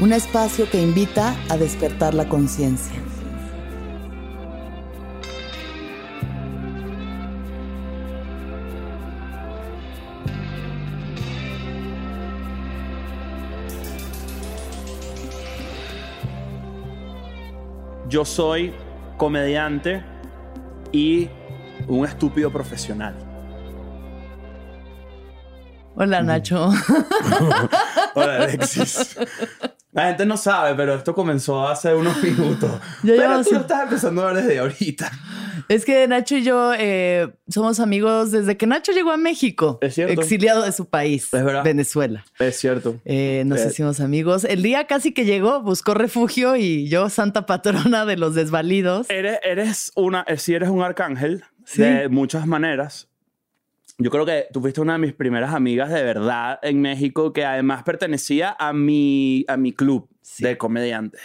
un espacio que invita a despertar la conciencia. Yo soy comediante y un estúpido profesional. Hola Nacho. Hola Alexis. La gente no sabe, pero esto comenzó hace unos minutos. Yo pero tú lo estás empezando a ver desde ahorita. Es que Nacho y yo eh, somos amigos desde que Nacho llegó a México. Es cierto. Exiliado de su país, es verdad. Venezuela. Es cierto. Eh, nos hicimos amigos. El día casi que llegó, buscó refugio y yo, santa patrona de los desvalidos. Eres, eres una, eh, si eres un arcángel de muchas maneras. Yo creo que tú fuiste una de mis primeras amigas de verdad en México que además pertenecía a mi, a mi club de comediantes.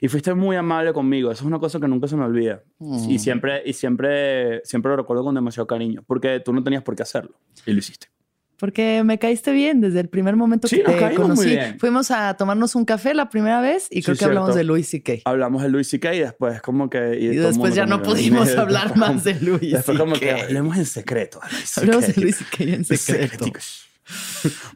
Y fuiste muy amable conmigo. Eso es una cosa que nunca se me olvida. Mm. Y, siempre, y siempre, siempre lo recuerdo con demasiado cariño. Porque tú no tenías por qué hacerlo. Y lo hiciste. Porque me caíste bien desde el primer momento que te conocí. Fuimos a tomarnos un café la primera vez y creo que hablamos de Louis C.K. Hablamos de Louis C.K. y después como que... Y, después ya no pudimos hablar más de Louis Después como que hablemos en secreto. Hablamos de Louis C.K. en secreto.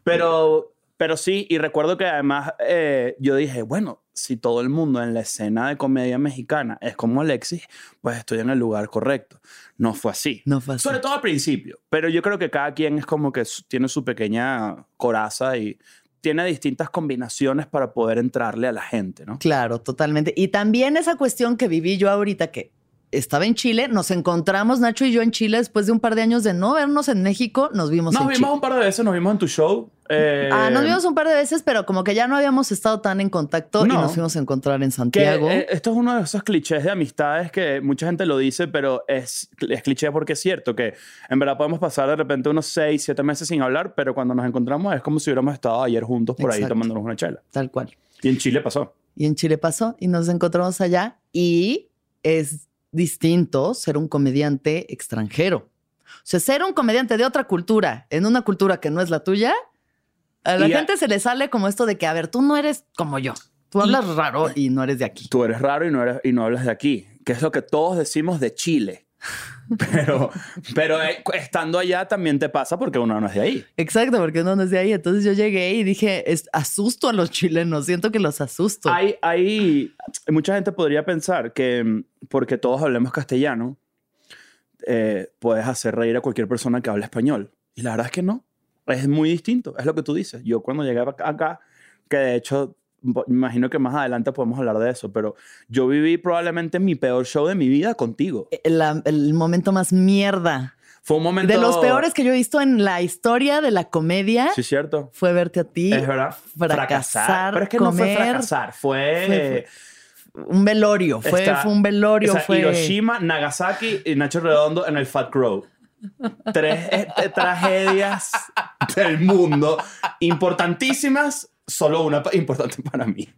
Pero, pero sí, y recuerdo que además eh, yo dije, bueno, si todo el mundo en la escena de comedia mexicana es como Alexis, pues estoy en el lugar correcto. No fue así. No fue así. Sobre todo al principio. Pero yo creo que cada quien es como que tiene su pequeña coraza y tiene distintas combinaciones para poder entrarle a la gente, ¿no? Claro, totalmente. Y también esa cuestión que viví yo ahorita, que estaba en Chile, nos encontramos Nacho y yo en Chile después de un par de años de no vernos en México, nos vimos nos en vimos un par de veces, nos vimos en tu show. Eh, ah, nos vimos un par de veces, pero como que ya no habíamos estado tan en contacto y nos fuimos a encontrar en Santiago. Eh, esto es uno de esos clichés de amistades que mucha gente lo dice, pero es, es cliché porque es cierto que en verdad podemos pasar de repente unos seis, siete meses sin hablar, pero cuando nos encontramos es como si hubiéramos estado ayer juntos por ahí tomándonos una chela. Tal cual. Y en Chile pasó. Y en Chile pasó y nos encontramos allá y es distinto ser un comediante extranjero. O sea, ser un comediante de otra cultura, en una cultura que no es la tuya, a la gente se le sale como esto de que, a ver, tú no eres como yo. Tú hablas raro y no eres de aquí. Tú eres raro y no, eres, y no hablas de aquí, que es lo que todos decimos de Chile. Pero, pero eh, estando allá también te pasa porque uno no es de ahí. Exacto, porque uno no es de ahí. Entonces yo llegué y dije, es, asusto a los chilenos, siento que los asusto. Hay, hay, mucha gente podría pensar que mm, porque todos hablemos castellano, eh, puedes hacer reír a cualquier persona que hable español. Y la verdad es que no. Es muy distinto, es lo que tú dices. Yo cuando llegué acá, que de hecho imagino que más adelante podemos hablar de eso, pero yo viví probablemente mi peor show de mi vida contigo. Eh, el, momento más mierda. Fue un momento... De los peores que yo he visto en la historia de la comedia. Sí, cierto. Fue verte a ti. Es verdad. Fracasar. Pero es que no fue fracasar, fue... un velorio. Fue, fue un velorio. fue... Hiroshima, Nagasaki y Nacho Redondo en el Fat Crow. Tres este, tragedias del mundo importantísimas solo una importante para mí.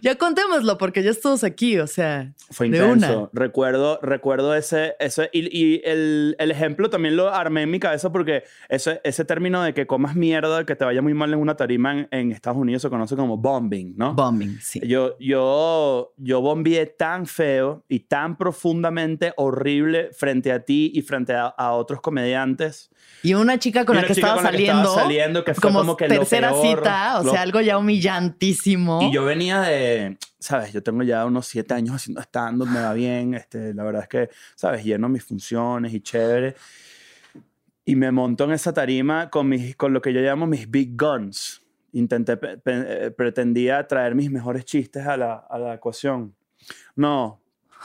Ya contémoslo porque ya estamos aquí, o sea, Fue de intenso. una. Recuerdo, recuerdo ese, ese y, y el, el ejemplo también lo armé en mi cabeza porque ese, ese término de que comas mierda, que te vaya muy mal en una tarima en, en Estados Unidos se conoce como bombing, ¿no? Bombing, sí. Yo, yo, yo bombié tan feo y tan profundamente horrible frente a ti y frente a, a otros comediantes. Y una chica con Y la una que chica con la que estaba saliendo. saliendo, que fue como que lo tercera peor, cita, o lo- sea, algo ya humillantísimo. Y yo venía de, ¿sabes? Yo tengo ya unos siete años haciendo stand-up, me va bien. Este, la verdad es que, ¿sabes? Lleno mis funciones y chévere. Y me monto en esa tarima con, mis, con lo que yo llamo mis big guns. Intenté, pe- pe- eh, pretendía traer mis mejores chistes a la, a la ecuación. No,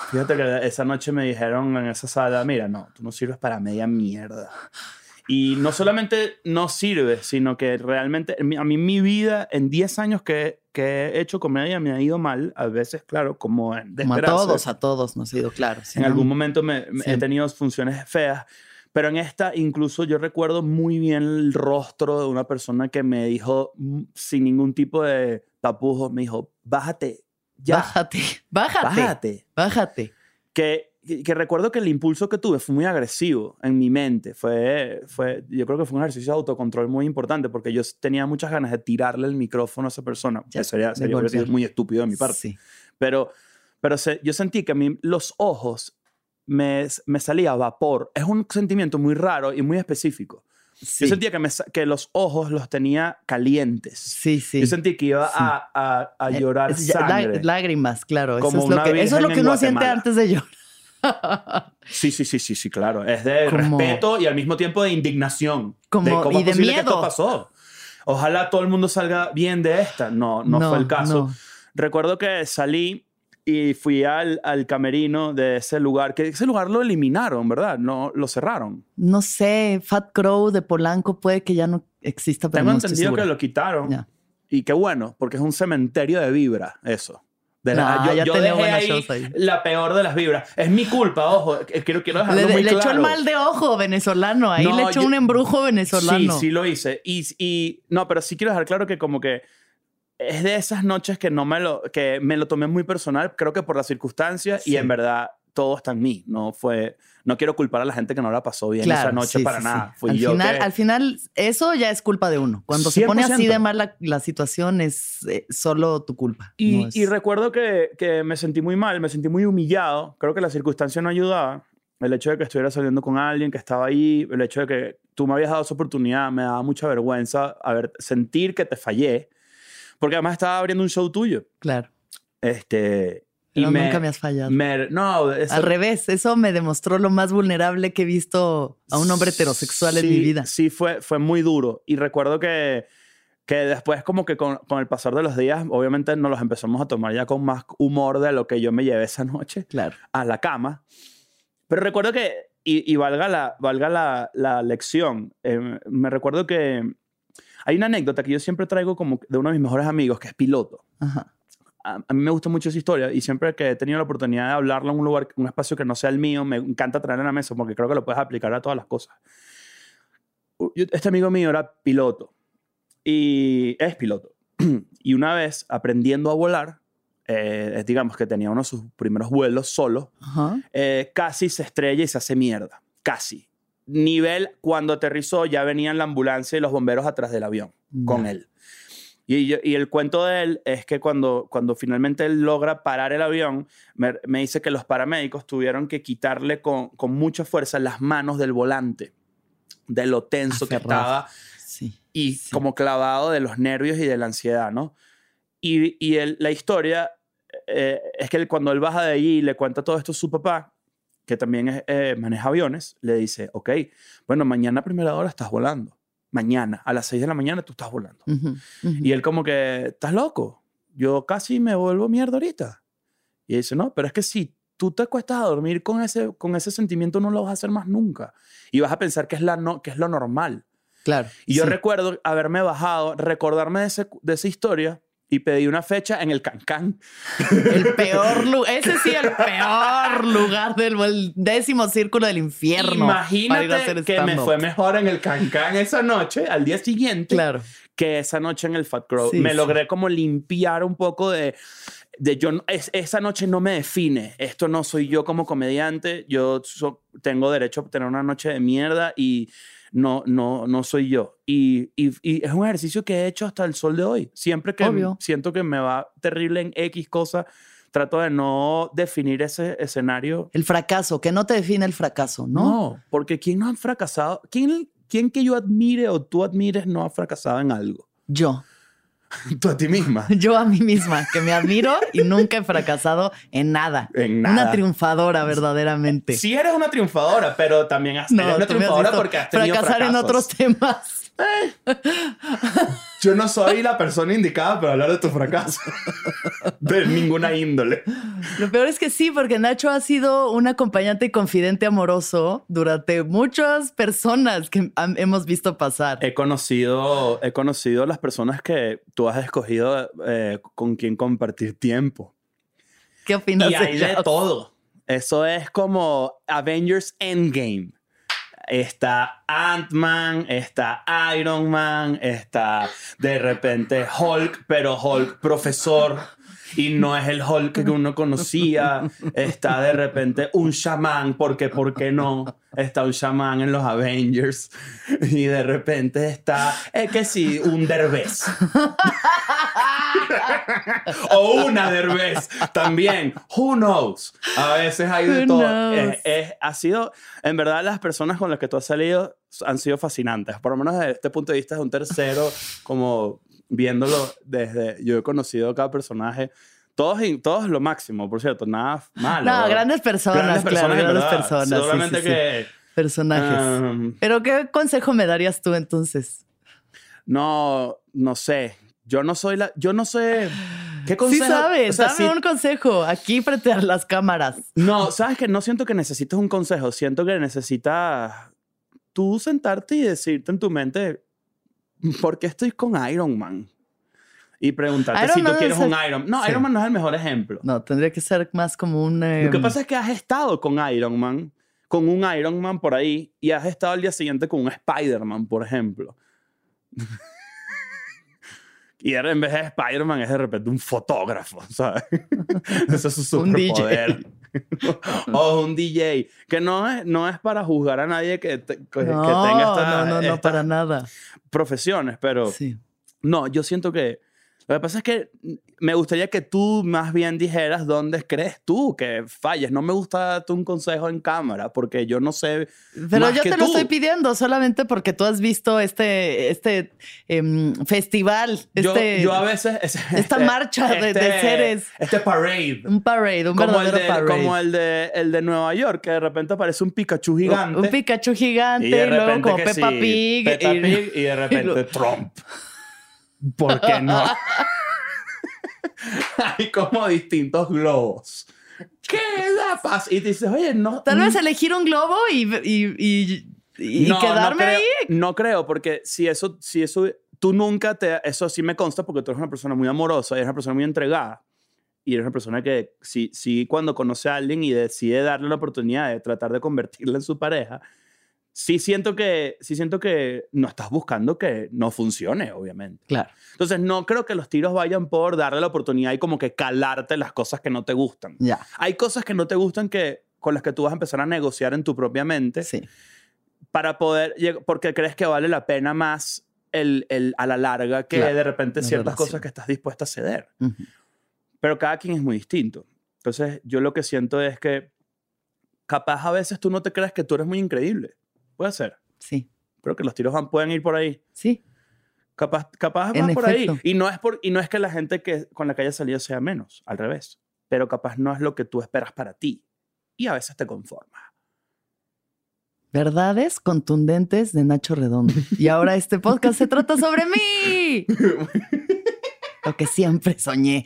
fíjate que esa noche me dijeron en esa sala, mira, no, tú no sirves para media mierda. Y no solamente no sirve, sino que realmente a mí mi vida en 10 años que, que he hecho comedia me ha ido mal, a veces, claro, como en Como a todos, a todos nos ha ido claro. sí, En ¿no? algún momento me, me- he tenido funciones feas, pero en esta incluso yo recuerdo muy bien el rostro de una persona que me dijo mm, sin ningún tipo de tapujos, me dijo, bájate, ya, Bájate, bájate, bájate. bájate. Que, que, que recuerdo que el impulso que tuve fue muy agresivo en mi mente. Fue, fue, yo creo que fue un ejercicio de autocontrol muy importante porque yo tenía muchas ganas de tirarle el micrófono a esa persona. Ya, Eso sería, sería muy estúpido de mi parte. Sí. Pero, pero se- yo sentí que a mí los ojos me, me salía vapor. Es un sentimiento muy raro y muy específico. Sí, Yo sentía que, me, que los ojos los tenía calientes. sí, sí. Yo sentí que iba Sí. a, a, a Eh, llorar es sangre. lágrimas, claro. Eso es lo que, eso es lo que uno siente antes de llorar. Sí, sí, sí, sí, sí, claro. Es de Como- respeto y al mismo tiempo de indignación. Como- de cómo y es de posible que miedo. esto pasó. Ojalá todo el mundo salga bien de esta. No, no, fue el caso. no. Recuerdo que salí y fui al, al camerino de ese lugar, que ese lugar lo eliminaron, ¿verdad? No, lo cerraron. No sé, Fat Crow de Polanco puede que ya no exista, pero Tengo no estoy entendido segura. que lo quitaron. Ya. Y qué bueno, porque es un cementerio de vibra, eso. De la- No, yo ya yo tenía dejé ahí shows ahí. la peor de las vibras. Es mi culpa, ojo. eh, Quiero, quiero dejarlo Le, muy le claro. echó el mal de ojo venezolano. Ahí No, le echó yo- un embrujo venezolano. Sí, sí lo hice. Y, y no, pero sí quiero dejar claro que como que es de esas noches que no me lo, que me lo tomé muy personal, creo que por las circunstancias y Sí. en verdad todo está en mí. No fue, no quiero culpar a la gente que no la pasó bien Claro, esa noche sí, para sí, nada. sí. Fui al, yo final, que- al final, eso ya es culpa de uno. Cuando se pone así 100%. de mal la, la situación, es eh, solo tu culpa. Y, no es- y recuerdo que, que me sentí muy mal, me sentí muy humillado. Creo que la circunstancia no ayudaba. El hecho de que estuviera saliendo con alguien que estaba ahí, el hecho de que tú me habías dado esa oportunidad, me daba mucha vergüenza a ver, sentir que te fallé. Porque además estaba abriendo un show tuyo. Claro. Este, Y me, nunca me has fallado. me- no, eso- Al revés, eso me demostró lo más vulnerable que he visto a un hombre heterosexual en mi vida. Sí, fue, fue muy duro. Y recuerdo que, que después, como que con, con el pasar de los días, obviamente nos los empezamos a tomar ya con más humor de lo que yo me llevé esa noche Claro. a la cama. Pero recuerdo que, y, y valga, la, valga la, la lección, eh, me recuerdo que hay una anécdota que yo siempre traigo como de uno de mis mejores amigos, que es piloto. Ajá. A, a mí me gusta mucho esa historia y siempre que he tenido la oportunidad de hablarla en un lugar, un espacio que no sea el mío, me encanta traerla a la mesa porque creo que lo puedes aplicar a todas las cosas. Este amigo mío era piloto y es piloto. y una vez aprendiendo a volar, eh, digamos que tenía uno de sus primeros vuelos solo, eh, casi se estrella y se hace mierda. Casi. Nivel, cuando aterrizó ya venían la ambulancia y los bomberos atrás del avión con él. Y, el cuento de él es que cuando, cuando finalmente él logra parar el avión, me, me dice que los paramédicos tuvieron que quitarle con, con mucha fuerza las manos del volante, de lo tenso que Aferrado. estaba Sí. y Sí. como clavado de los nervios y de la ansiedad, ¿no? Y, y él- la historia eh, es que él, cuando él baja de allí y le cuenta todo esto a su papá, que también es, eh, maneja aviones, le dice, ok, bueno, mañana a primera hora estás volando. Mañana, a las 6 de la mañana tú estás volando. Y él como que, ¿estás loco? Yo casi me vuelvo mierda ahorita. Y dice, no, pero es que si tú te acuestas a dormir con ese, con ese sentimiento, no lo vas a hacer más nunca. Y vas a pensar que es, la no, que es lo normal. Claro. Y yo sí. recuerdo haberme bajado, recordarme de, ese- de esa historia y pedí una fecha en el Cancán. El peor lugar, ese sí, el peor lugar del el décimo círculo del infierno. Imagínate que me fue mejor en el Cancán esa noche, al día siguiente, Claro. que esa noche en el Fat Crow. Sí, me sí. logré como limpiar un poco de, de yo, es- esa noche no me define. Esto no soy yo como comediante. Yo so- tengo derecho a tener una noche de mierda y no, no, no soy yo. Y, y- y es un ejercicio que he hecho hasta el sol de hoy. Siempre que Obvio. siento que me va terrible en X cosa, trato de no definir ese escenario. El fracaso, que no te define el fracaso, ¿no? No, porque ¿quién no ha fracasado? ¿Quién, ¿Quién que yo admire o tú admires no ha fracasado en algo? Yo. Tú a ti misma. Yo a mí misma, que me admiro y nunca he fracasado en nada. En nada. Una triunfadora, verdaderamente. Sí eres una triunfadora, pero también has, eres una visto porque has tenido fracasar en otros temas. Yo no soy la persona indicada para hablar de tu fracaso. De ninguna índole. Lo peor es que sí, porque Nacho ha sido un acompañante y confidente amoroso durante muchas personas que han- hemos visto pasar. He conocido, he conocido las personas que tú has escogido eh, con quien compartir tiempo. ¿Qué opinas Y hay de todo. Eso es como Avengers Endgame. Está Ant-Man, está Iron Man, está de repente Hulk, pero Hulk profesor. Y no es el Hulk que uno conocía. Está de repente un chamán, porque ¿por qué no? Está un chamán en los Avengers. Y de repente está, es que sí, un derbez. o una derbez también. Who knows? A veces hay de Who todo. Es- es- ha sido, en verdad, las personas con las que tú has salido han sido fascinantes. Por lo menos desde este punto de vista de un tercero, como viéndolo desde. Yo he conocido cada personaje. Todos, todos lo máximo, por cierto, nada malo. No, ¿verdad? grandes personas, Grandes personas, grandes personas. sí, Solamente sí, sí. que. Personajes. um, Pero ¿qué consejo me darías tú entonces? no, no sé. Yo no soy la. Yo no sé. ¿Qué Sí consejo? sabes, O sea, dame sí- un consejo aquí frente a las cámaras. No, sabes que no siento que necesites un consejo, siento que necesitas tú sentarte y decirte en tu mente, ¿por qué estoy con Iron Man? Y preguntarte Iron si tú Man quieres es el- un Iron No, Sí. Iron Man no es el mejor ejemplo. No, tendría que ser más como un... eh, Lo que pasa es que has estado con Iron Man, con un Iron Man por ahí, y has estado al día siguiente con un Spider-Man, por ejemplo. y ahora en vez de Spider-Man es de repente un fotógrafo, ¿sabes? Ese es su Un DJ. o un DJ, que no es, no es para juzgar a nadie que, te- que- que no, tenga esta- no, no, no, estas para nada. profesiones, pero... Sí. No, yo siento que lo que pasa es que me gustaría que tú más bien dijeras dónde crees tú que falles. No me gusta darte un consejo en cámara porque yo no sé. Pero más yo que te lo tú. estoy pidiendo solamente porque tú has visto este, este em, festival, Yo, este, yo a veces. es- esta marcha de- de seres. Este parade. un parade, un Como el, verdadero de, parade. como el, de, el de Nueva York, que de repente aparece un Pikachu gigante. Un Pikachu gigante y, de luego repente como Peppa sí, Pig. Peppa y- Pig, y de repente lo- Trump. ¿Por qué no? Hay como distintos globos. ¿Qué da paz? Y te dices, oye, no. Tal vez elegir un globo y, y, y- y no, quedarme no creo, ahí. No creo, porque si eso, si eso, tú nunca te, eso sí me consta porque tú eres una persona muy amorosa, eres una persona muy entregada y eres una persona que sí, sí cuando conoce a alguien y decide darle la oportunidad de tratar de convertirla en su pareja, sí siento que, sí siento que no estás buscando que no funcione, obviamente. Claro. Entonces no creo que los tiros vayan por darle la oportunidad y como que calarte las cosas que no te gustan. Ya. Hay cosas que no te gustan que con las que tú vas a empezar a negociar en tu propia mente Sí. para poder, porque crees que vale la pena más el, el- a la larga que Claro, de repente ciertas cosas que estás dispuesta a ceder. Ujú. Pero cada quien es muy distinto. Entonces, yo lo que siento es que capaz a veces tú no te crees que tú eres muy increíble. Puede ser. Sí. Pero que los tiros van, pueden ir por ahí. Sí. Capaz, capaz van por ahí. Y no, es por, y no es que la gente que, con la que hayas salido sea menos, al revés. Pero capaz no es lo que tú esperas para ti. Y a veces te conformas. Verdades contundentes de Nacho Redondo. Y ahora este podcast se trata sobre mí. Lo que siempre soñé.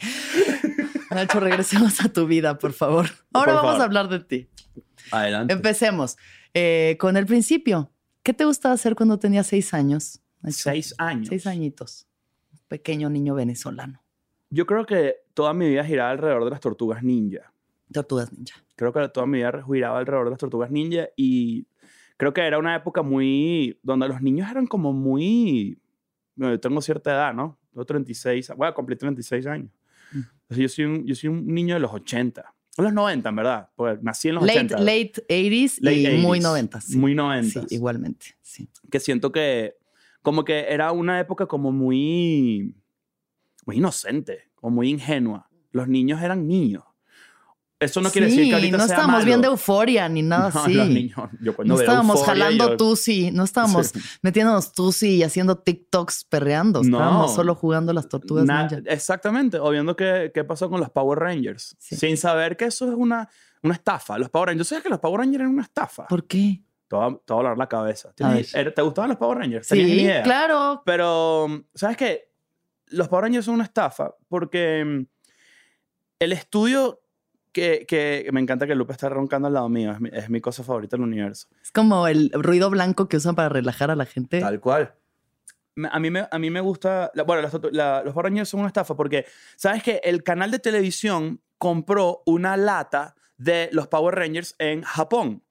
Nacho, regresemos a tu vida, por favor. Ahora Por vamos favor. a hablar de ti. Adelante. Empecemos eh, con el principio. ¿Qué te gustaba hacer cuando tenías seis años? Nacho? Seis años. Seis añitos. Un pequeño niño venezolano. Yo creo que toda mi vida giraba alrededor de las tortugas ninja. Tortugas ninja. Creo que toda mi vida giraba alrededor de las tortugas ninja y creo que era una época muy... donde los niños eran como muy... bueno, yo tengo cierta edad, ¿no? Tengo 36, voy a cumplir 36 años. Mm. Entonces, yo, soy un, yo soy un niño de los 80. O los 90, en verdad. Porque nací en los Late, 80. late 80s Late y muy 80s. 90 sí. Muy 90. Sí, igualmente. Sí. que siento que como que era una época como muy muy inocente o muy ingenua. Los niños eran niños. Eso no quiere decir Sí, que ahorita no sea estábamos malo. viendo euforia ni nada No, así. los niños. Yo cuando No estábamos jalando yo- tusi, no estábamos Sí. metiéndonos tusi y haciendo TikToks perreando. No. Estábamos solo jugando las tortugas Na- ninja. Exactamente, o viendo qué, qué pasó con los Power Rangers, Sí. sin saber que eso es una, una estafa. Los Power Rangers, ¿sabes que los Power Rangers eran una estafa? ¿Por qué? Te voy a, te voy a volar la cabeza. ¿Tienes- ver. er- ¿Te gustaban los Power Rangers? ¿Tenías ni Sí, idea? claro. Pero, ¿sabes qué? Los Power Rangers son una estafa porque mm, el estudio que, que me encanta que Lupe está roncando al lado mío, es mi, es mi cosa favorita del universo. Es como el ruido blanco que usan para relajar a la gente. Tal cual. A mí me, a mí me gusta, la- bueno, tortu- la- los Power Rangers son una estafa porque, ¿sabes qué? El canal de televisión compró una lata de los Power Rangers en Japón.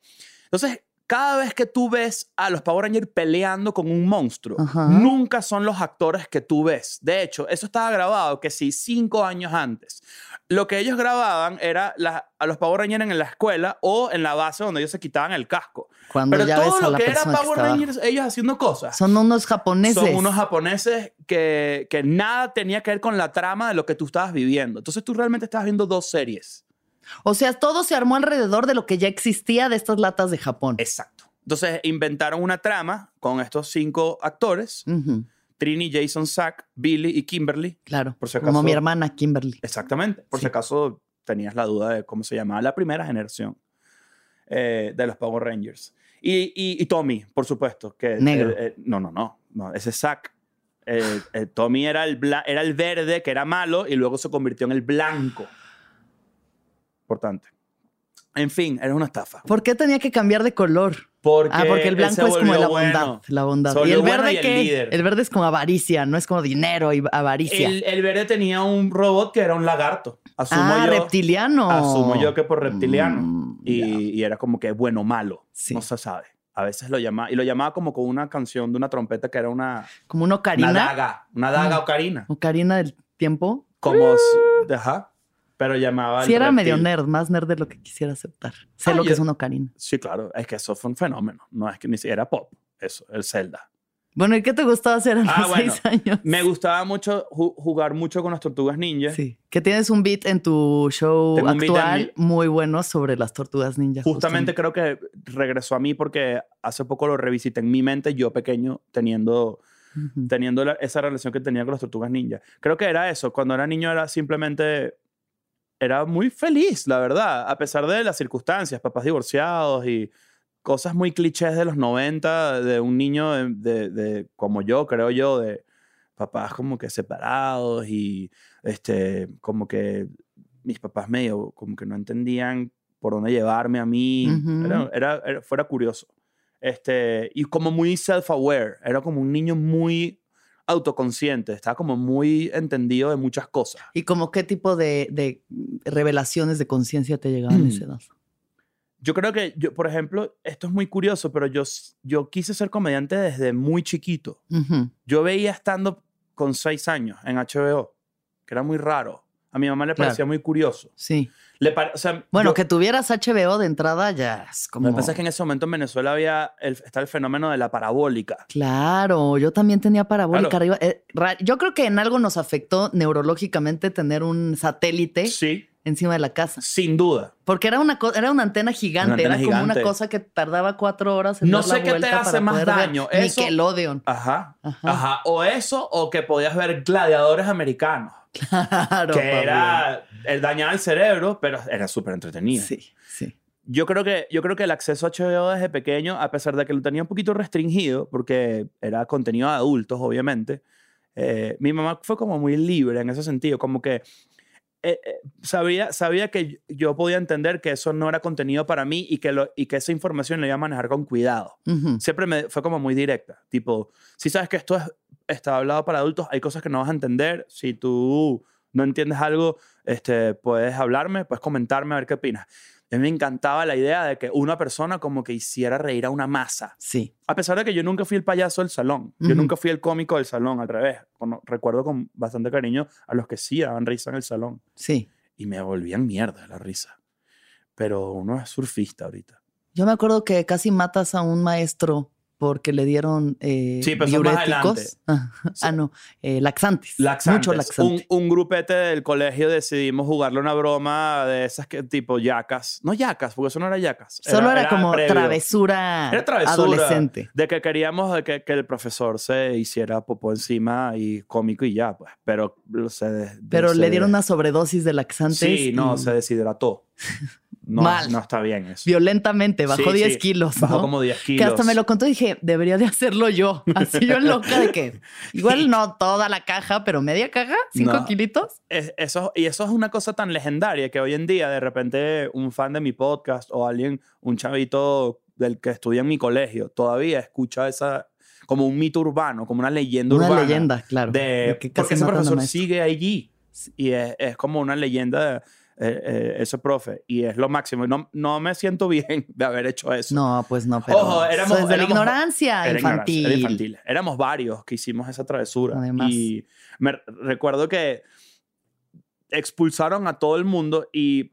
Entonces, cada vez que tú ves a los Power Rangers peleando con un monstruo, Ajá. nunca son los actores que tú ves. De hecho, eso estaba grabado que sí, cinco años antes. Lo que ellos grababan era la- a los Power Rangers en la escuela o en la base donde ellos se quitaban el casco. Cuando Pero ya todo ves a lo la que era que Power. Rangers, ellos haciendo cosas. Son unos japoneses. Son unos japoneses que, que nada tenía que ver con la trama de lo que tú estabas viviendo. Entonces tú realmente estabas viendo dos series. O sea, todo se armó alrededor de lo que ya existía de estas latas de Japón. Exacto. Entonces inventaron una trama con estos cinco actores, Ujú, Trini, Jason, Zack, Billy y Kimberly. claro. Por si Como acaso- mi hermana Kimberly. Exactamente. Por Sí. si acaso tenías la duda de cómo se llamaba la primera generación eh, de los Power Rangers. Y, y- y Tommy, por supuesto. Que, Negro. eh, eh, no, no, no, no. Ese es Zack. Eh, eh, Tommy era el, era el verde, que era malo, y luego se convirtió en el blanco. Importante. En fin, era una estafa. ¿Por qué tenía que cambiar de color? Porque, ah, porque el blanco es como la bondad. bueno. La bondad. Y el bueno verde y el líder. El verde es como avaricia, no es como dinero y avaricia. El, el verde tenía un robot que era un lagarto. Asumo ah, yo. reptiliano. Asumo yo que por reptiliano. Mm, y, ya. y era como que bueno o malo. Sí. No se sabe. A veces lo llamaba. Y lo llamaba como con una canción de una trompeta que era una, Como una una ocarina. daga. Una daga Ah. ocarina. Ocarina del tiempo. Como. Ajá. Pero llamaba. Sí, el era medio reptil. nerd, más nerd de lo que quisiera aceptar. Sé Ah, lo que es una ocarina. Sí, claro. Es que eso fue un fenómeno. No es que ni siquiera era pop. Eso, el Zelda. Bueno, ¿y qué te gustaba hacer a los Ah, bueno. seis años? Me gustaba mucho ju- jugar mucho con las tortugas ninja. Sí, que tienes un beat en tu show Tengo actual muy bueno sobre las tortugas ninja. Justamente creo que regresó a mí porque hace poco lo revisité en mi mente, yo pequeño, teniendo Ujú. teniendo la- esa relación que tenía con las tortugas ninja. Creo que era eso. Cuando era niño era simplemente... Era muy feliz, la verdad. A pesar de las circunstancias, papás divorciados y cosas muy clichés de los 90, de un niño de, de- de- como yo, creo yo, de papás como que separados y este, como que mis papás medio como que no entendían por dónde llevarme a mí. Era, era- era- fuera curioso. Este, y como muy self-aware. Era como un niño muy autoconsciente. Estaba como muy entendido de muchas cosas. ¿Y como qué tipo de, de revelaciones de conciencia te llegaban Mm. a esa edad? Yo creo que, yo, por ejemplo, esto es muy curioso, pero yo, yo quise ser comediante desde muy chiquito. Yo veía estando con seis años en HBO, que era muy raro. A mi mamá le Claro. parecía muy curioso. Sí. Le pare- o sea, Bueno, yo- que tuvieras HBO de entrada ya es como... Lo que pasa es que en ese momento en Venezuela había el, está el fenómeno de la parabólica. Claro, yo también tenía parabólica Claro. arriba. Eh, yo creo que en algo nos afectó neurológicamente tener un satélite Sí, encima de la casa. sin duda. Porque era una, era una antena gigante, Una antena era como gigante. una cosa que tardaba cuatro horas en No dar la sé qué te hace más daño, eso- Nickelodeon. Ajá, Ajá. ajá. O eso, o que podías ver gladiadores americanos. Claro, que Pablo. era el dañar el cerebro, pero era súper entretenido. Sí, sí. Yo creo, que, yo creo que el acceso a HBO desde pequeño, a pesar de que lo tenía un poquito restringido, porque era contenido de adultos, obviamente, eh, mi mamá fue como muy libre en ese sentido, como que eh, eh, sabía, sabía que yo podía entender que eso no era contenido para mí y que, lo, y que esa información la iba a manejar con cuidado. Ujú. Siempre me, fue como muy directa, tipo, si sabes que esto es, está hablado para adultos, hay cosas que no vas a entender, si tú no entiendes algo, este, puedes hablarme, puedes comentarme a ver qué opinas. A mí me encantaba la idea de que una persona como que hiciera reír a una masa. Sí. A pesar de que yo nunca fui el payaso del salón. Yo nunca fui el cómico del salón, al revés. Recuerdo con bastante cariño a los que sí daban risa en el salón. Sí. Y me volvían mierda la risa. Pero uno es surfista ahorita. Yo me acuerdo que casi matas a un maestro porque le dieron eh, Sí, pero diuréticos. Ah, ah, no, eh, laxantes. Laxantes. Mucho laxante. Un, un grupete del colegio decidimos jugarle una broma de esas que tipo yacas. No yacas, porque eso no era yacas. Solo era, como previo. travesura, Era travesura. adolescente. De que queríamos que, que el profesor se hiciera popó encima y cómico y ya, pues. Pero se... de- Pero se- le dieron una sobredosis de laxantes. Sí, no, y se deshidrató. No, Mal. no está bien eso. Violentamente, bajó Sí, 10 sí. kilos. Bajó ¿no? como 10 Que kilos. hasta me lo contó y dije, debería de hacerlo yo. Así yo loca de que, igual no toda la caja, pero media caja, 5 No. kilitos. Es- eso, y eso es una cosa tan legendaria que hoy en día de repente un fan de mi podcast o alguien, un chavito del que estudia en mi colegio, todavía escucha esa como un mito urbano, como una leyenda Una urbana. leyenda, claro. De, de que porque ese profesor sigue allí y es, es como una leyenda de eh, eh, ese profe y es lo máximo. No, no me siento bien de haber hecho eso. No, pues no, pero Ojo, éramos- de la éramos- ignorancia Era infantil. era infantil. Éramos varios que hicimos esa travesura. Además. Y me recuerdo que expulsaron a todo el mundo y,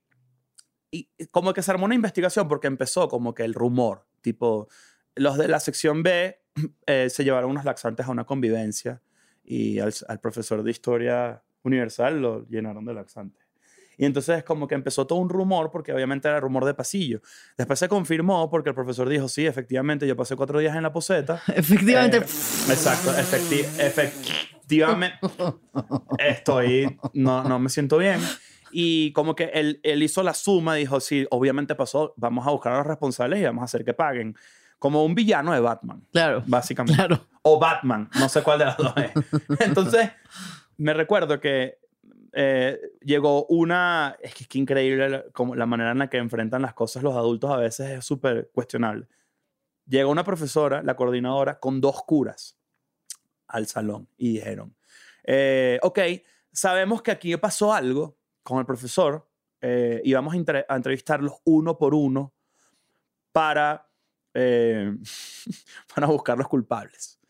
y como que se armó una investigación porque empezó como que el rumor, tipo, los de la sección B eh, se llevaron unos laxantes a una convivencia y al, al profesor de historia universal lo llenaron de laxantes. Y entonces como que empezó todo un rumor, porque obviamente era rumor de pasillo. Después se confirmó porque el profesor dijo, sí, efectivamente, yo pasé cuatro días en la poseta. Efectivamente. Eh, exacto, efecti- efectivamente. Estoy, no, no me siento bien. Y como que él, él hizo la suma, dijo, sí, obviamente pasó, vamos a buscar a los responsables y vamos a hacer que paguen. Como un villano de Batman, claro, básicamente. claro. O Batman, no sé cuál de las dos es. Entonces, me recuerdo que eh, llegó una... Es que es increíble la, como la manera en la que enfrentan las cosas los adultos a veces es súper cuestionable. Llegó una profesora, la coordinadora, con dos curas al salón y dijeron, eh, ok, sabemos que aquí pasó algo con el profesor eh, y vamos a entrevistarlos uno por uno para, eh, para buscar los culpables.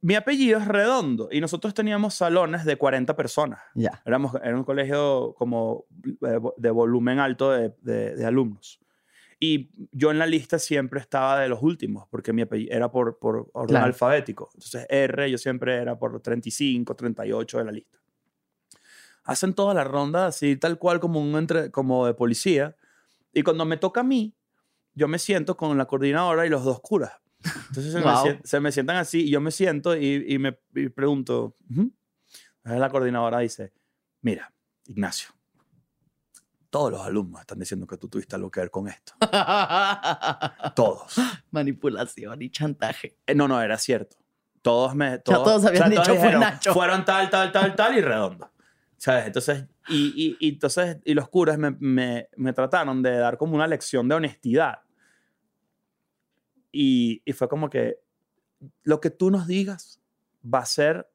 Mi apellido es Redondo y nosotros teníamos salones de 40 personas. Ya. Éramos, era un colegio como eh, de volumen alto de, de- de alumnos. Y yo en la lista siempre estaba de los últimos, porque mi apellido era por, por orden Claro. alfabético. Entonces R yo siempre era por 35, 38 de la lista. Hacen toda la ronda así, tal cual como, un entre, como de policía. Y cuando me toca a mí, yo me siento con la coordinadora y los dos curas. Entonces se, me, Wow. sien- se me sientan así y yo me siento y, y me y pregunto. Entonces la coordinadora dice: Mira, Ignacio, todos los alumnos están diciendo que tú tuviste algo que ver con esto. Todos. Manipulación y chantaje. Eh, no, no, era cierto. Todos me. Todos, todos habían dicho, "Fue Nacho". Fueron tal, tal, tal, tal y redondo. ¿Sabes? Entonces, y, y, y entonces, y los curas me, me, me trataron de dar como una lección de honestidad. Y, y fue como que lo que tú nos digas va a ser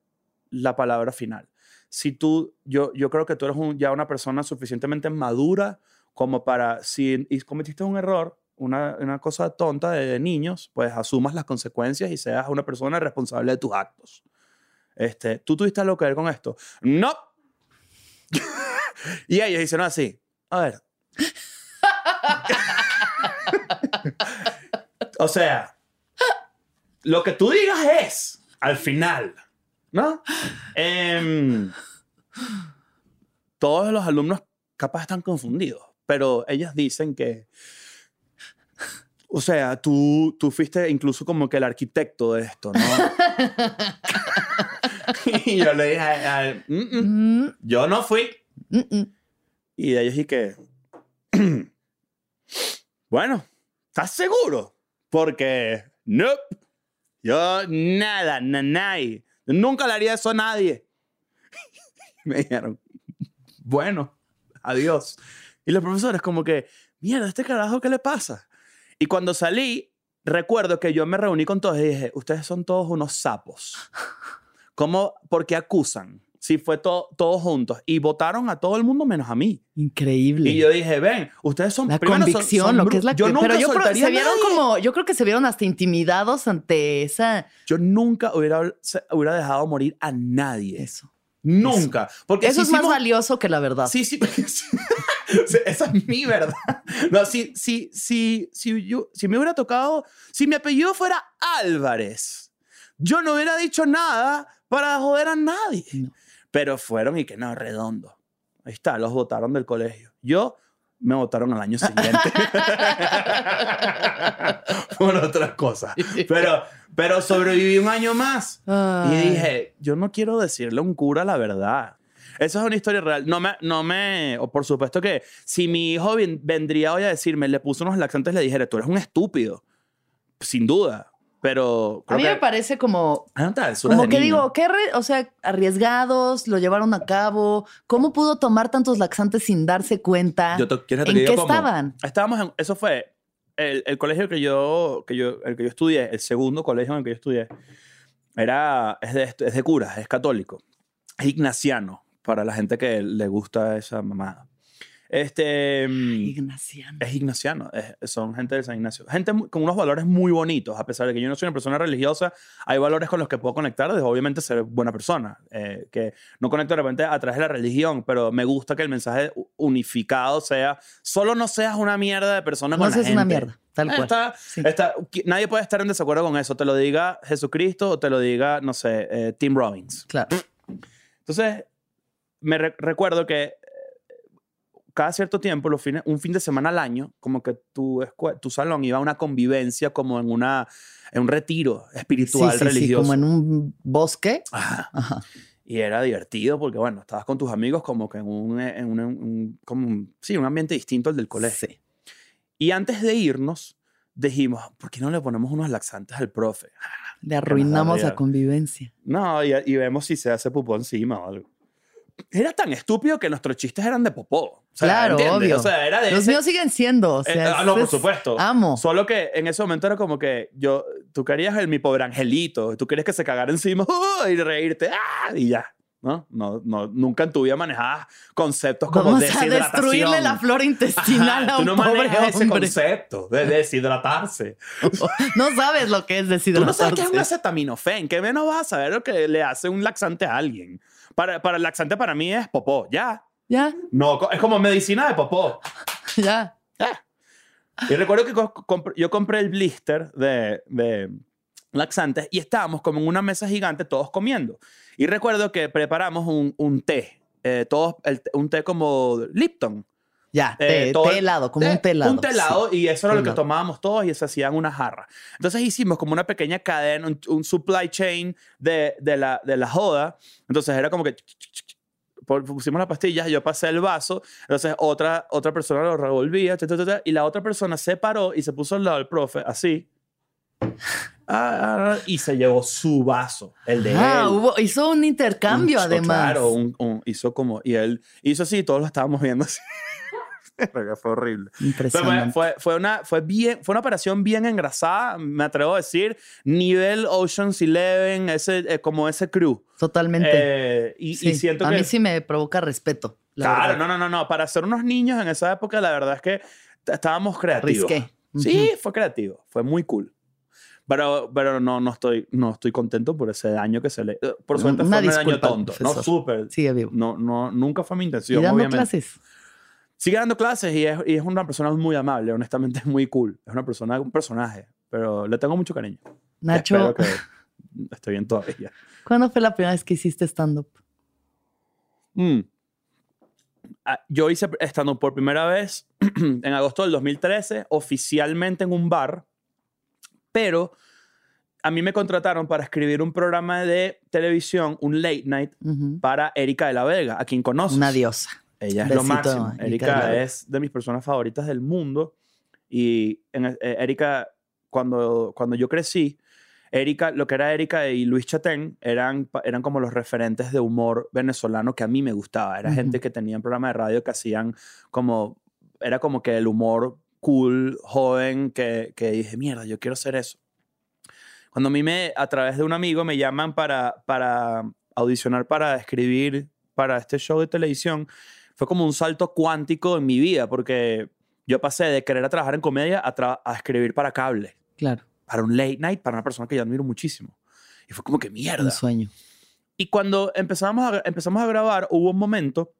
la palabra final. Si tú, yo, yo creo que tú eres un- ya una persona suficientemente madura como para, si y cometiste un error, una, una cosa tonta de, de niños, pues asumas las consecuencias y seas una persona responsable de tus actos. Este, ¿Tú tuviste algo que ver con esto? No. y ellos dicen así, a ver. o sea, lo que tú digas es, al final, ¿no? Em, todos los alumnos capaz están confundidos, pero ellos dicen que, o sea, tú, tú fuiste incluso como que el arquitecto de esto, ¿no? y yo le dije, a- a- "Mm, mm, Mm, yo no fui. mm. Y ellos y que, bueno, ¿estás seguro? Porque, no, yo nada, na, nadie, nunca le haría eso a nadie. Me dijeron, bueno, adiós. Y los profesores como que, mierda, ¿este carajo qué le pasa? Y cuando salí, recuerdo que yo me reuní con todos y dije, ustedes son todos unos sapos. ¿Cómo? ¿Por qué acusan? Sí, fue todo, todos juntos. Y votaron a todo el mundo menos a mí. Increíble. Y yo dije, ven, ustedes son la primero convicción, son lo que es la yo nunca Pero yo creo, se vieron como, yo creo que se vieron hasta intimidados ante esa. Yo nunca hubiera, hubiera dejado morir a nadie. Eso. Nunca. Porque Eso si es más valioso que la verdad. Sí, sí. sí, Esa es mi verdad. No, si, si, si, si, yo, si me hubiera tocado, si mi apellido fuera Álvarez, yo no hubiera dicho nada para joder a nadie. No. Pero fueron y que no, redondo. Ahí está, los votaron del colegio. Yo me votaron al año siguiente. Por otras cosas. Pero, pero sobreviví un año más. Y dije, yo no quiero decirle a un cura la verdad. Esa es una historia real. No me, no me, o por supuesto que si mi hijo vendría hoy a decirme, le puso unos laxantes, le dijera, tú eres un estúpido. Sin duda. Pero A mí que, me parece como, Ah, no, travesuras como que niño. digo, qué, re- o sea, arriesgados, lo llevaron a cabo. ¿Cómo pudo tomar tantos laxantes sin darse cuenta? Yo te- ¿quieres que te ¿En qué cómo? estaban? Estábamos en, eso fue el, el colegio que yo, que yo, el que yo estudié, el segundo colegio en el que yo estudié, era, es de, es de curas, es católico, es ignaciano, para la gente que le gusta esa mamada. Este, mm, Ignaciano. es ignaciano, es- son gente de San Ignacio. Gente con unos valores muy bonitos, a pesar de que yo no soy una persona religiosa, hay valores con los que puedo conectar, de obviamente ser buena persona, eh, que no conecto de repente a través de la religión, pero me gusta que el mensaje unificado sea, solo no seas una mierda de persona No con la seas una gente. mierda, tal cual. está- Sí. está- nadie puede estar en desacuerdo con eso, te lo diga Jesucristo o te lo diga, no sé, eh, Tim Robbins. Claro. Entonces, me re- recuerdo que cada cierto tiempo, los fines, un fin de semana al año, como que tu, tu salón iba a una convivencia, como en, una, en un retiro espiritual, sí, sí, sí, religioso. como en un bosque. Ajá. Ajá. Y era divertido porque, bueno, estabas con tus amigos como que en un, en un- un- como un- sí, un ambiente distinto al del colegio. Sí. Y antes de irnos, dijimos, ¿por qué no le ponemos unos laxantes al profe? Le arruinamos la convivencia. No, y, y vemos si se hace popó encima o algo. Era tan estúpido que nuestros chistes eran de popó. O sea, Claro, ¿entiendes? obvio. O sea, era de Los ese- míos siguen siendo. O Eh, sea, ah, no, por es- supuesto. Amo. Solo que en ese momento era como que yo, tú querías el mi pobre angelito, tú querías que se cagara encima ¡uh! y reírte, ¡ah! y ya. ¿No? No, no, nunca en tu vida manejabas conceptos como Vamos a deshidratación. destruirle la flora intestinal Ajá, a tú un no pobre manejas ese concepto de deshidratarse. No sabes lo que es Tú deshidratarse. no sabes qué es un acetaminofén. ¿Qué menos vas a saber lo que le hace un laxante a alguien? Para, para el laxante para mí es popó, ya. Ya, No, co- es como medicina de popó. ya. Y recuerdo que co- compr- yo compré el blister de, de laxantes y estábamos como en una mesa gigante todos comiendo. Y recuerdo que preparamos un, un té, eh, todos, el- un té como Lipton. Ya, Eh, té, todo té el- helado, como un té helado. Un té helado y eso era lo que tomábamos todos y se hacían una jarra. Entonces hicimos como una pequeña cadena, un, un supply chain de, de, la, de la joda. Entonces era como que pusimos las pastillas, yo pasé el vaso, entonces otra, otra persona lo revolvía ta, ta, ta, y la otra persona se paró y se puso al lado del profe, así. Ah, y se llevó su vaso, el de Ah, él. hubo, hizo un intercambio Un- además. Claro, un- un- hizo como, y él hizo así, todos lo estábamos viendo así. fue horrible. Impresionante. fue, fue una, fue, bien, fue una operación bien engrasada, me atrevo a decir, nivel Ocean's Eleven, ese, eh, como ese crew. Totalmente. Eh, y, y Sí, siento a que... mí sí me provoca respeto. la claro, verdad. no, no, no, no. Para ser unos niños en esa época, la verdad es que estábamos creativos. Risqué. Sí, fue creativo. Fue muy cool. Pero, pero no, no, estoy, no estoy contento por ese daño que se le... eh, Por suerte Una fue un daño tonto. No, profesor. súper. Sigue vivo. No, no, nunca fue mi Y intención, dando obviamente. clases. Sigue dando clases y es, y es una persona muy amable, honestamente es muy cool. Es una persona, un personaje, pero le tengo mucho cariño. Nacho, Espero que esté bien todavía. ¿cuándo fue la primera vez que hiciste stand-up? Mm. Ah, Yo hice estando por primera vez en agosto del 2013, oficialmente en un bar, pero a mí me contrataron para escribir un programa de televisión, un late night, Ujú. para Erika de la Vega, a quien conoces. Una diosa. Ella es lo Besito, máximo. Erika es de mis personas favoritas del mundo. Y en, eh, Erika, cuando, cuando yo crecí, Erika, lo que era Erika y Luis Chatén eran, eran como los referentes de humor venezolano que a mí me gustaba. Era Ujú. gente que tenía un programa de radio que hacían como, era como que el humor cool, joven, que, que dije, mierda, yo quiero hacer eso. Cuando a mí me, a través de un amigo, me llaman para, para audicionar para escribir para este show de televisión fue como un salto cuántico en mi vida, porque yo pasé de querer a trabajar en comedia a, tra- a escribir para cable, Claro, para un late night, para una persona que yo admiro muchísimo. Y fue como que mierda. un sueño. Y cuando empezamos a, empezamos a grabar, hubo un momento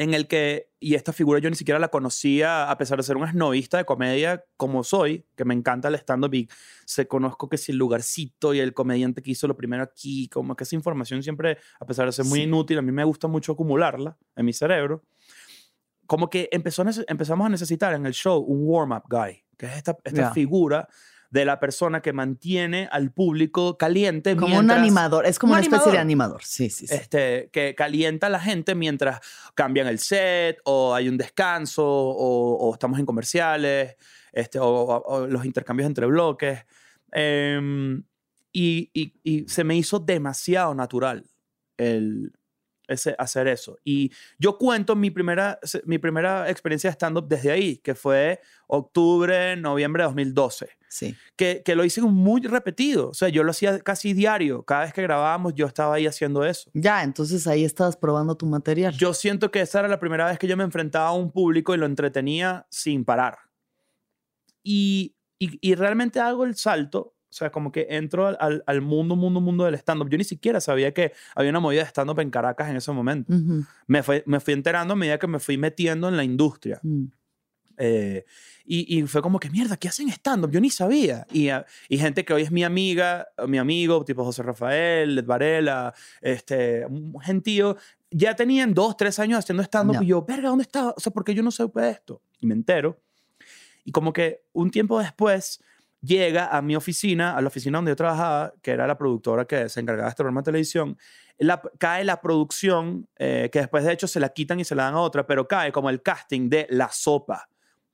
en el que, y esta figura yo ni siquiera la conocía, a pesar de ser un esnovista de comedia como soy, que me encanta el stand-up y se conozco que si el lugarcito y el comediante que hizo lo primero aquí, como que esa información siempre, a pesar de ser muy Sí. inútil, a mí me gusta mucho acumularla en mi cerebro. Como que empezó empezamos a necesitar en el show un warm-up guy, que es esta, esta Ya. figura de la persona que mantiene al público caliente Como un animador, es como Un una especie de animador. Sí, sí, sí. este, que calienta a la gente mientras cambian el set o hay un descanso o, o estamos en comerciales este, o, los intercambios entre bloques. Em, y, y- y se me hizo demasiado natural el, ese, hacer eso. Y yo cuento mi primera, mi primera experiencia de stand-up desde ahí, que fue octubre, noviembre de 2012 sí. que, que lo hice muy repetido. O sea, yo lo hacía casi diario. Cada vez que grabábamos, yo estaba ahí haciendo eso. Ya, entonces ahí estabas probando tu material. Yo siento que esa era la primera vez que yo me enfrentaba a un público y lo entretenía sin parar. Y, y, y realmente hago el salto. O sea, como que entro al, al, al mundo, mundo, mundo del stand-up. Yo ni siquiera sabía que había una movida de stand-up en Caracas en ese momento. Ujú, Me, fue- me fui enterando a medida que me fui metiendo en la industria. mm. Eh, y, y fue como que, mierda, ¿qué hacen stand-up? Yo ni sabía. Y, ah, y gente que hoy es mi amiga, mi amigo, tipo José Rafael, Led Varela, este, un gentío, ya tenían dos, tres años haciendo stand-up. Ya. Y yo, verga, ¿dónde estaba? O sea, ¿por qué yo no supe esto? Y me entero. Y como que un tiempo después llega a mi oficina, a la oficina donde yo trabajaba, que era la productora que se encargaba de este programa de televisión, la- cae la producción, eh, que después de hecho se la quitan y se la dan a otra, pero cae como el casting de La Sopa,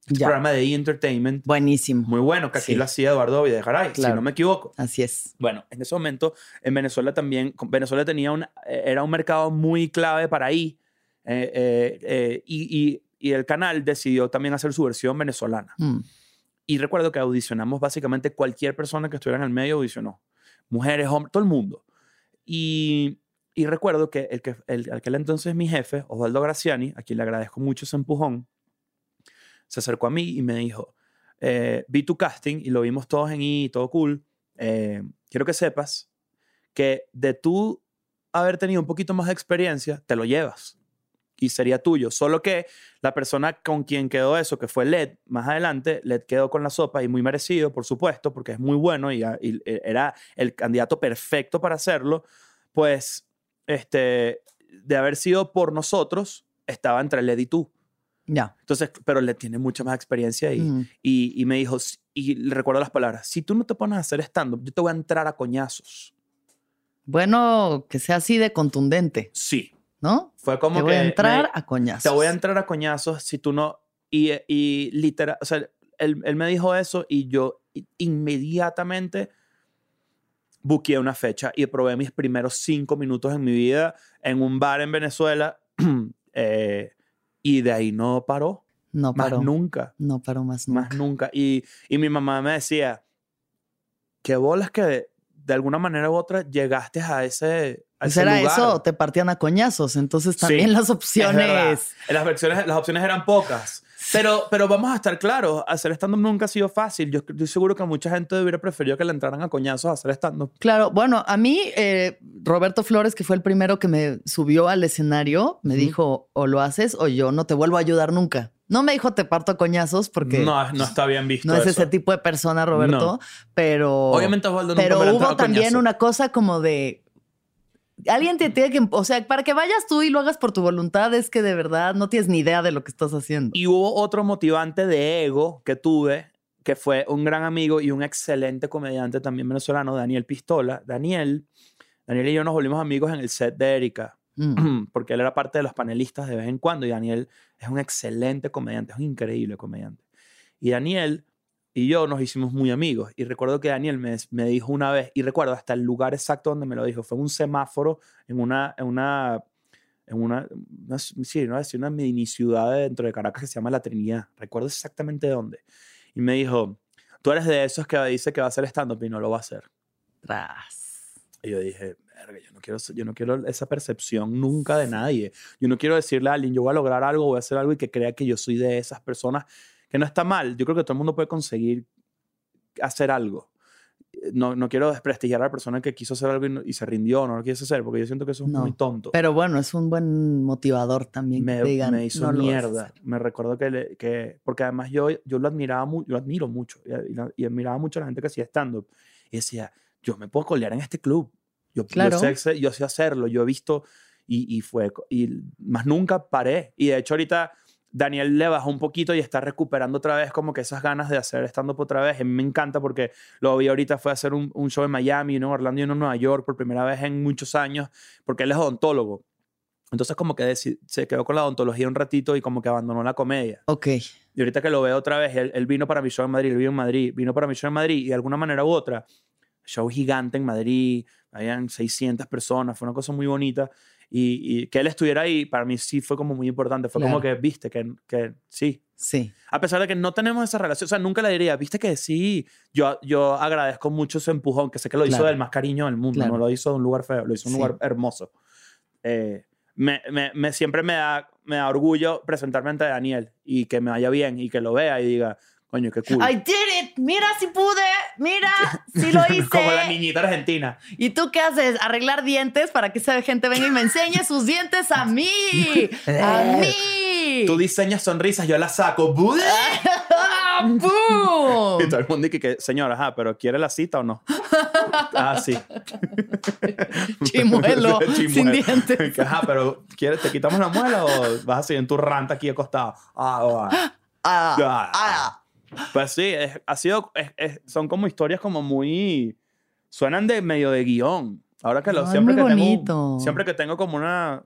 este programa de E! Entertainment, Buenísimo. muy bueno, que aquí Sí. lo hacía Eduardo Videgaray, si Claro. no me equivoco. Así es. Bueno, en ese momento en Venezuela también, Venezuela tenía un, eh, era un mercado muy clave para ahí eh, eh, y, y- y el canal decidió también hacer su versión venezolana. Mm. Y recuerdo que audicionamos básicamente cualquier persona que estuviera en el medio audicionó. Mujeres, hombres, todo el mundo. Y, y recuerdo que el que el, aquel entonces mi jefe, Osvaldo Graciani, a quien le agradezco mucho ese empujón, se acercó a mí y me dijo, eh, vi tu casting y lo vimos todos en I, todo cool. Eh, quiero que sepas que de tú haber tenido un poquito más de experiencia, te lo llevas y sería tuyo. Solo que la persona con quien quedó eso, que fue Led, más adelante, Led quedó con la sopa y muy merecido, por supuesto, porque es muy bueno y, y era el candidato perfecto para hacerlo, pues este, de haber sido por nosotros, estaba entre Led y tú. Ya. Entonces, pero Led tiene mucha más experiencia y, Mm. y, y me dijo, "Si- y le recuerdo las palabras, si tú no te pones a hacer stand-up, yo te voy a entrar a coñazos. Bueno, que sea así de contundente, Sí, ¿no? fue como Te voy que a me- entrar a coñazos. te voy a entrar a coñazos si tú no. Y, y literal, o sea, él, él me dijo eso y yo inmediatamente buqueé una fecha y probé mis primeros cinco minutos en mi vida en un bar en Venezuela eh, y de ahí no paró, No más paró. nunca, No paró más nunca. más nunca. Y, y mi mamá me decía, qué bolas que de, de alguna manera u otra llegaste a ese, Pues ese era lugar. eso, te partían a coñazos. Entonces Sí, también las Es verdad. opciones. Las, versiones, las opciones eran pocas. Pero, pero vamos a estar claros, hacer stand-up nunca ha sido fácil. Yo estoy seguro que mucha gente hubiera preferido que le entraran a coñazos a hacer stand-up. Claro, bueno, a mí eh, Roberto Flores, que fue el primero que me subió al escenario, me dijo, o lo haces o yo no te vuelvo a ayudar nunca. No me dijo te parto a coñazos porque No, no está bien visto no es eso. ese tipo de persona, Roberto, No. pero... Obviamente Osvaldo nunca Pero me hubiera entrado hubo también coñazo. una cosa como de. Alguien te tiene que. O sea, para que vayas tú y lo hagas por tu voluntad, es que de verdad no tienes ni idea de lo que estás haendo. Y hubo otro motivante de ego que tuve, que fue un gran amigo y un excelente comediante también venezolano, Daniel Pistola. Daniel, Daniel y yo nos volvimos amigos en el set de Erika. Mm. porque él era parte de los panelistas de vez en cuando y Daniel es un excelente comediante, es un increíble comediante. Y Daniel y yo nos hicimos muy amigos y recuerdo que Daniel me, me dijo una vez, y recuerdo hasta el lugar exacto donde me lo dijo, fue un semáforo en una, en una, en una, una sí, no decir una mini ciudad dentro de Caracas que se llama La Trinidad, recuerdo exactamente dónde. Y me dijo, tú eres de esos que dice que va a hacer stand-up y no lo va a hacer. Tras. Y yo dije, verga, yo no quiero, yo no quiero esa percepción nunca de nadie. Yo no quiero decirle a alguien, yo voy a lograr algo, voy a hacer algo y que crea que yo soy de esas personas, que no está mal. Yo creo que todo el mundo puede conseguir hacer algo. No, no quiero desprestigiar a la persona que quiso hacer algo y, no- y se rindió, no lo quiso hacer, porque yo siento que eso es No, muy tonto. Pero bueno, es un buen motivador también. me, que digan, me hizo "No lo mierda. hacer". Me recuerdo que, le- que porque además yo, yo lo admiraba mucho, yo admiro mucho y, admiraba mucho a la gente que hacía stand-up. Y decía, yo me puedo colear en este club. Yo, yo Claro. sé, yo sé hacerlo, yo he visto y, y fue, y más nunca paré. Y de hecho ahorita Daniel le bajó un poquito y está recuperando otra vez como que esas ganas de hacer stand-up otra vez. A mí me encanta porque lo vi ahorita, fue a hacer un, un show en Miami, uno en Orlando y uno en Nueva York por primera vez en muchos años, porque él es odontólogo. Entonces como que se quedó con la odontología un ratito y como que abandonó la comedia. Ok. Y ahorita que lo veo otra vez, él, él vino para mi show en Madrid, él vino en Madrid, vino para mi show en Madrid y de alguna manera u otra, show gigante en Madrid, habían 600 personas, fue una cosa muy bonita. Y, y que él estuviera ahí, para mí sí fue como muy importante. Fue como que, Claro. viste, que, que sí. Sí. A pesar de que no tenemos esa relación, o sea, nunca le diría, viste que sí. Yo, yo agradezco mucho su empujón, que sé que lo hizo Claro. del más cariño del mundo, Claro. no lo hizo de un lugar feo, lo hizo de un Sí. lugar hermoso. Eh, me, me, me- siempre me da, me da orgullo presentarme ante Daniel y que me vaya bien y que lo vea y diga, coño, qué cool. I did it. Mira si pude. Mira si lo hice. Como la niñita argentina. ¿Y tú qué haces? Arreglar dientes para que esa gente venga y me enseñe sus dientes a mí. A mí. Tú diseñas sonrisas, yo las saco. ¡Ah, ¡Boom! Y todo el mundo dice que, señora, ajá, pero ¿quiere la cita o no? ah, sí. Chimuelo, sin dientes. Ajá, pero ¿quieres, ¿te quitamos la muela o vas a seguir en tu ranta aquí acostado? Ah, va. Ah, Ah. ah. Pues sí, es- ha sido, es- es- son como historias como muy, suenan de medio de guion. Ahora que lo, Ay, siempre que tengo, siempre que tengo como una,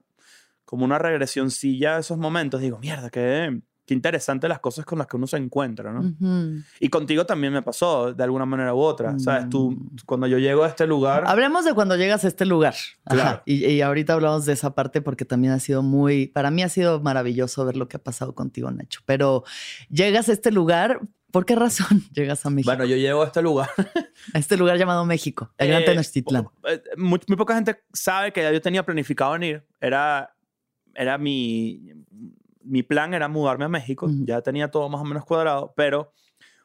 como una regresioncilla de esos momentos, digo, mierda, qué, qué interesante las cosas con las que uno se encuentra, ¿no? Ujú. Y contigo también me pasó de alguna manera u otra. ¿Sabes? Tú, Mm. cuando yo llego a este lugar. Hablemos de cuando llegas a este lugar. Ajá. Claro. Y, y ahorita hablamos de esa parte porque también ha sido muy, para mí ha sido maravilloso ver lo que ha pasado contigo, Nacho. Pero llegas a este lugar, ¿por qué razón llegas a México? Bueno, yo llego a este lugar. a este lugar llamado México, el Gran Eh, Tenochtitlán. po- eh, Muy, muy poca gente sabe que yo tenía planificado venir. Era, era mi, mi plan era mudarme a México. Ya tenía todo más o menos cuadrado, pero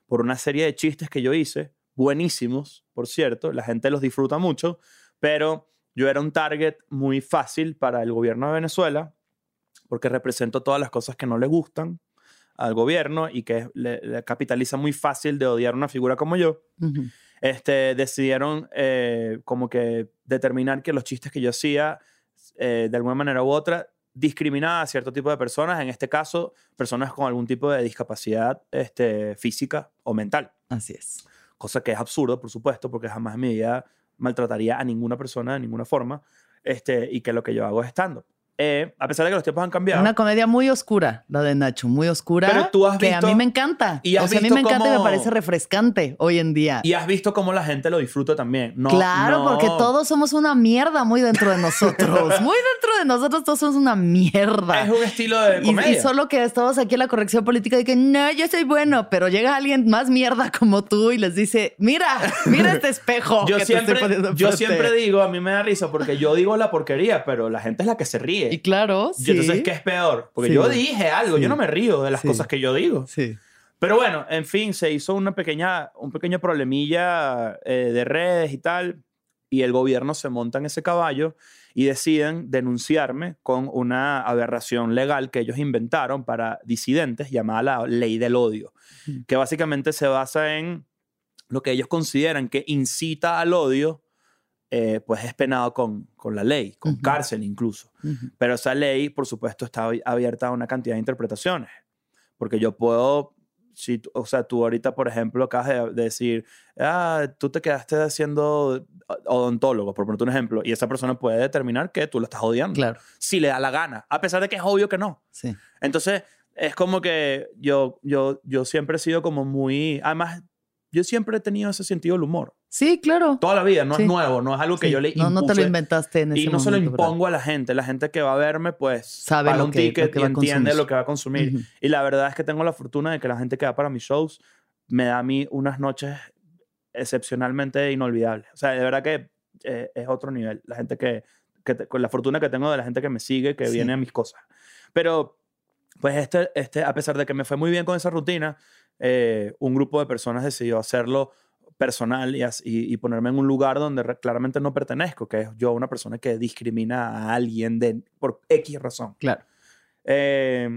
por una serie de chistes que yo hice, buenísimos, por cierto, la gente los disfruta mucho, pero yo era un target muy fácil para el gobierno de Venezuela porque represento todas las cosas que no le gustan al gobierno y que le, le capitaliza muy fácil de odiar una figura como yo este, decidieron eh, como que determinar que los chistes que yo hacía, eh, de alguna manera u otra, discriminaba a cierto tipo de personas, en este caso, personas con algún tipo de discapacidad este, física o mental. Así es. Cosa que es absurdo, por supuesto, porque jamás en mi vida maltrataría a ninguna persona de ninguna forma, este, y que lo que yo hago es estando. a pesar de que los tiempos han cambiado. Una comedia muy oscura, la de Nacho, muy oscura. Pero tú has que visto- a mí me encanta. y has o sea, a mí me encanta y me parece refrescante hoy en día. Y has visto cómo la gente lo disfruta también. No, claro, no- porque todos somos una mierda muy dentro de nosotros. muy dentro de nosotros todos somos una mierda. Es un estilo de comedia. y solo que estamos aquí en la corrección política y que no, yo soy bueno, pero llega alguien más mierda como tú y les dice, mira, mira este espejo. yo que te estoy siempre, yo enfrente". siempre digo, a mí me da risa porque yo digo la porquería, pero la gente es la que se ríe. Y claro, Y sí. entonces, ¿qué es peor? Porque Sí. yo dije algo, Sí. yo no me río de las cosas que yo digo. Sí. Pero bueno, en fin, se hizo una pequeña, un pequeño problemilla eh, de redes y tal, y el gobierno se monta en ese caballo y deciden denunciarme con una aberración legal que ellos inventaron para disidentes llamada la ley del odio, Mm. que básicamente se basa en lo que ellos consideran que incita al odio, eh, pues es penado con, con la ley, con cárcel incluso. Pero esa ley, por supuesto, está abi- abierta a una cantidad de interpretaciones. Porque yo puedo, si, o sea, tú ahorita, por ejemplo, acabas de, de decir, ah, tú te quedaste haciendo odontólogo, por ponerte un ejemplo, y esa persona puede determinar que tú lo estás odiando. Claro, Si le da la gana, a pesar de que es obvio que no. sí. Entonces, es como que yo, yo, yo siempre he sido como muy, además, yo siempre he tenido ese sentido del humor. Sí, claro. Toda la vida, no Sí. es nuevo, no es algo que Sí. yo le no, no te lo impuse. inventaste en ese Y no se lo momento, ¿verdad? impongo a la gente. La gente que va a verme, pues, Sabe paga lo un que- lo ticket que y entiende lo que va a consumir. Y la verdad es que tengo la fortuna de que la gente que va para mis shows me da a mí unas noches excepcionalmente inolvidables. O sea, de verdad que eh, es otro nivel. La gente que, que te- con la fortuna que tengo de la gente que me sigue, que Sí. viene a mis cosas. Pero, pues, este, este, a pesar de que me fue muy bien con esa rutina, eh, un grupo de personas decidió hacerlo personal y, as- y, y ponerme en un lugar donde claramente no pertenezco, que es yo una persona que discrimina a alguien de, por X razón. Claro. Eh,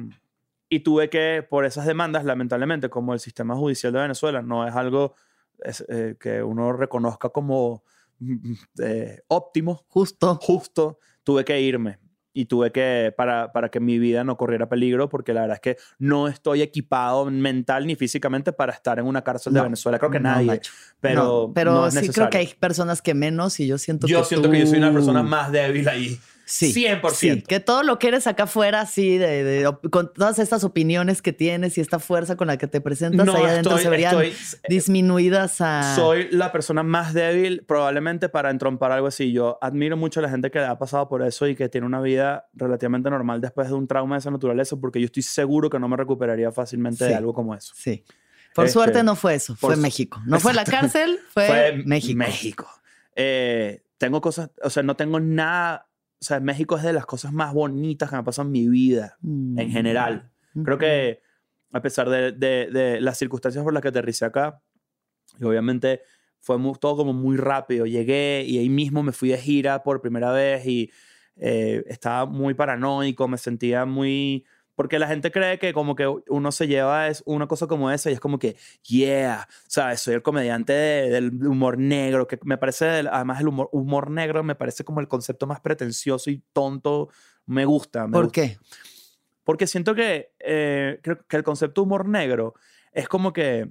y tuve que, por esas demandas, lamentablemente, como el sistema judicial de Venezuela no es algo es, eh, que uno reconozca como mm, eh, óptimo, Justo. justo, tuve que irme. Y tuve que, para, para que mi vida no corriera peligro, porque la verdad es que no estoy equipado mental ni físicamente para estar en una cárcel de Venezuela. Creo que no, nadie. Pero No, pero sí creo que hay personas que menos y yo siento Yo que siento que yo soy una persona más débil ahí. Sí. 100%. Sí, que todo lo que eres acá afuera, sí, de, de- con todas estas opiniones que tienes y esta fuerza con la que te presentas No, ahí adentro estoy- se verían estoy- disminuidas a... Soy la persona más débil probablemente para entrompar algo así. Yo admiro mucho a la gente que ha pasado por eso y que tiene una vida relativamente normal después de un trauma de esa naturaleza, porque yo estoy seguro que no me recuperaría fácilmente de Sí. algo como eso. Sí. Por Este, suerte no fue eso, fue México. No fue la cárcel, fue, México. México. Eh, tengo cosas, o sea, no tengo nada. O sea, México es de las cosas más bonitas que me pasan en mi vida, en Mm. general. Creo que a pesar de, de- de las circunstancias por las que aterricé acá, y obviamente fue mu- todo como muy rápido. Llegué y ahí mismo me fui de gira por primera vez y eh, estaba muy paranoico, me sentía muy... Porque la gente cree que como que uno se lleva es una cosa como esa y es como que, yeah, ¿sabes? Soy el comediante de- del humor negro, que me parece, además el humor, humor negro me parece como el concepto más pretencioso y tonto. Me gusta. Me ¿Por gusta. qué? Porque siento que, eh, creo que el concepto humor negro es como que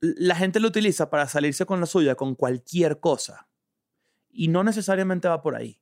la gente lo utiliza para salirse con la suya con cualquier cosa. Y no necesariamente va por ahí.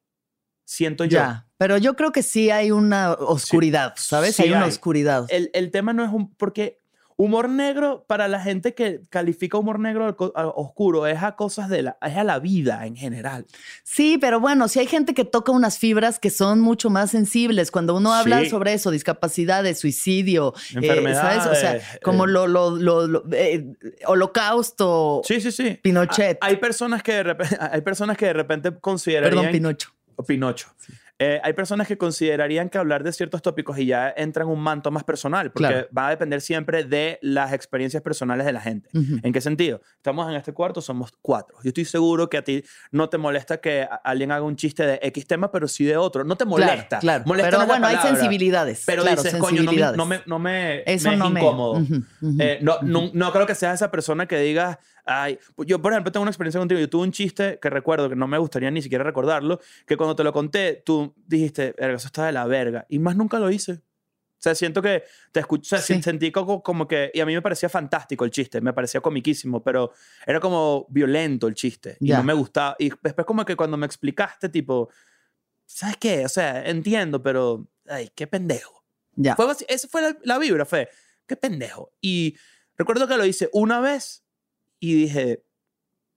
Siento yo. Ya, pero yo creo que sí hay una oscuridad, ¿sabes? sí hay una hay. oscuridad. El, el tema no es un... Porque humor negro, para la gente que califica humor negro oscuro, es a cosas de la... es a la vida en general. Sí, pero bueno, sí hay gente que toca unas fibras que son mucho más sensibles. Cuando uno habla Sí. sobre eso, discapacidades, suicidio, eh, Enfermedades. ¿sabes? O sea, como eh, lo, lo, lo- lo- eh, holocausto, Sí, sí, sí. Pinochet. Hay personas que de repente, hay personas que de repente considerarían... perdón, Pinocho. Pinocho. Eh, hay personas que considerarían que hablar de ciertos tópicos y ya entra en un manto más personal, porque Claro. va a depender siempre de las experiencias personales de la gente. ¿En qué sentido? Estamos en este cuarto, somos cuatro. Yo estoy seguro que a ti no te molesta que alguien haga un chiste de X tema, pero sí de otro. No te molesta. Claro, claro. Molesta pero es bueno, hay sensibilidades. Pero claro, dices, coño, no me, sensibilidades. no me, no me- Eso me es no me- incómodo. Ujú. Eh, no, no, no creo que seas esa persona que diga, ay, pues yo por ejemplo tengo una experiencia contigo, yo tuve un chiste que recuerdo, que no me gustaría ni siquiera recordarlo, que cuando te lo conté, tú dijiste, "Verga, eso está de la verga, y más nunca lo hice. O sea, siento que te escuché, Sí. sentí como, como que, y a mí me parecía fantástico el chiste, me parecía comiquísimo, pero era como violento el chiste, y Ya. no me gustaba. Y después como que cuando me explicaste, tipo, ¿sabes qué? O sea, entiendo, pero, ay, qué pendejo. Ya. Fue así- esa fue la, la vibra, fue, qué pendejo. Y recuerdo que lo hice una vez y dije,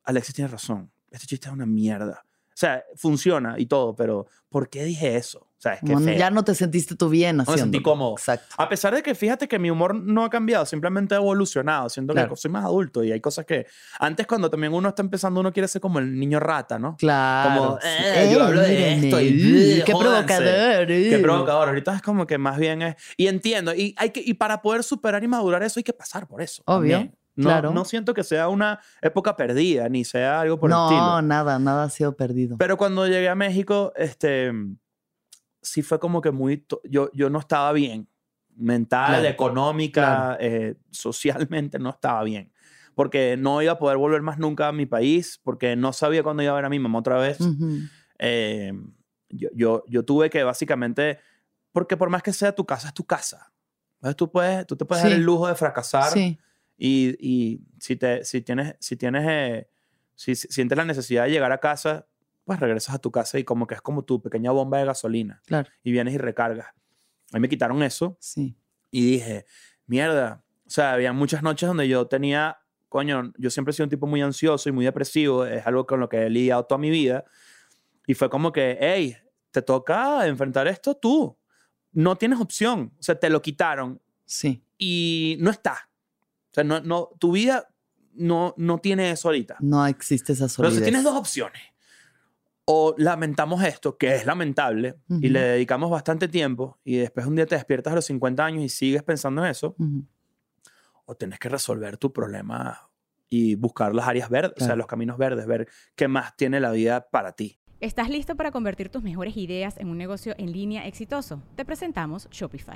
Alexis tiene razón, este chiste es una mierda. O sea, funciona y todo, pero ¿por qué dije eso? O sea, es que No, feo. ya no te sentiste tú bien me haciendo. sentí cómodo. Exacto. A pesar de que fíjate que mi humor no ha cambiado, simplemente ha evolucionado, siento Claro. que soy más adulto y hay cosas que antes cuando también uno está empezando uno quiere ser como el niño rata, ¿no? Claro. Como, eh, yo hablo de esto y, qué jódanse. provocador. Qué uh. provocador. Ahorita es como que más bien es. Y entiendo. Y, hay que, y para poder superar y madurar eso hay que pasar por eso. Obvio, también. No, claro. no siento que sea una época perdida, ni sea algo por el No, estilo. nada, nada ha sido perdido. Pero cuando llegué a México, este, sí fue como que muy... Yo, yo no estaba bien. Mental, Claro, económica, claro. eh, socialmente no estaba bien. Porque no iba a poder volver más nunca a mi país, porque no sabía cuándo iba a ver a mi mamá otra vez. Ujú. Eh, yo, yo, yo tuve que básicamente, porque por más que sea tu casa, es tu casa. Entonces tú, puedes, tú te puedes dar Sí. el lujo de fracasar Sí, y, y si, te, si tienes, si tienes, eh, si, si sientes la necesidad de llegar a casa, pues regresas a tu casa y como que es como tu pequeña bomba de gasolina claro. y vienes y recargas. A mí me quitaron eso Sí. y dije, mierda. O sea, había muchas noches donde yo tenía, coño, yo siempre he sido un tipo muy ansioso y muy depresivo, es algo con lo que he lidiado toda mi vida. Y fue como que, hey, te toca enfrentar esto tú. No tienes opción. O sea, te lo quitaron Sí. y no está. O sea, no, no, tu vida no, no tiene eso ahorita. No existe esa Entonces solidez. tienes dos opciones. o lamentamos esto, que es lamentable, y le dedicamos bastante tiempo, y después un día te despiertas a los 50 años y sigues pensando en eso, o tienes que resolver tu problema y buscar las áreas verdes, o sea, los caminos verdes, ver qué más tiene la vida para ti. ¿Estás listo para convertir tus mejores ideas en un negocio en línea exitoso? Te presentamos Shopify.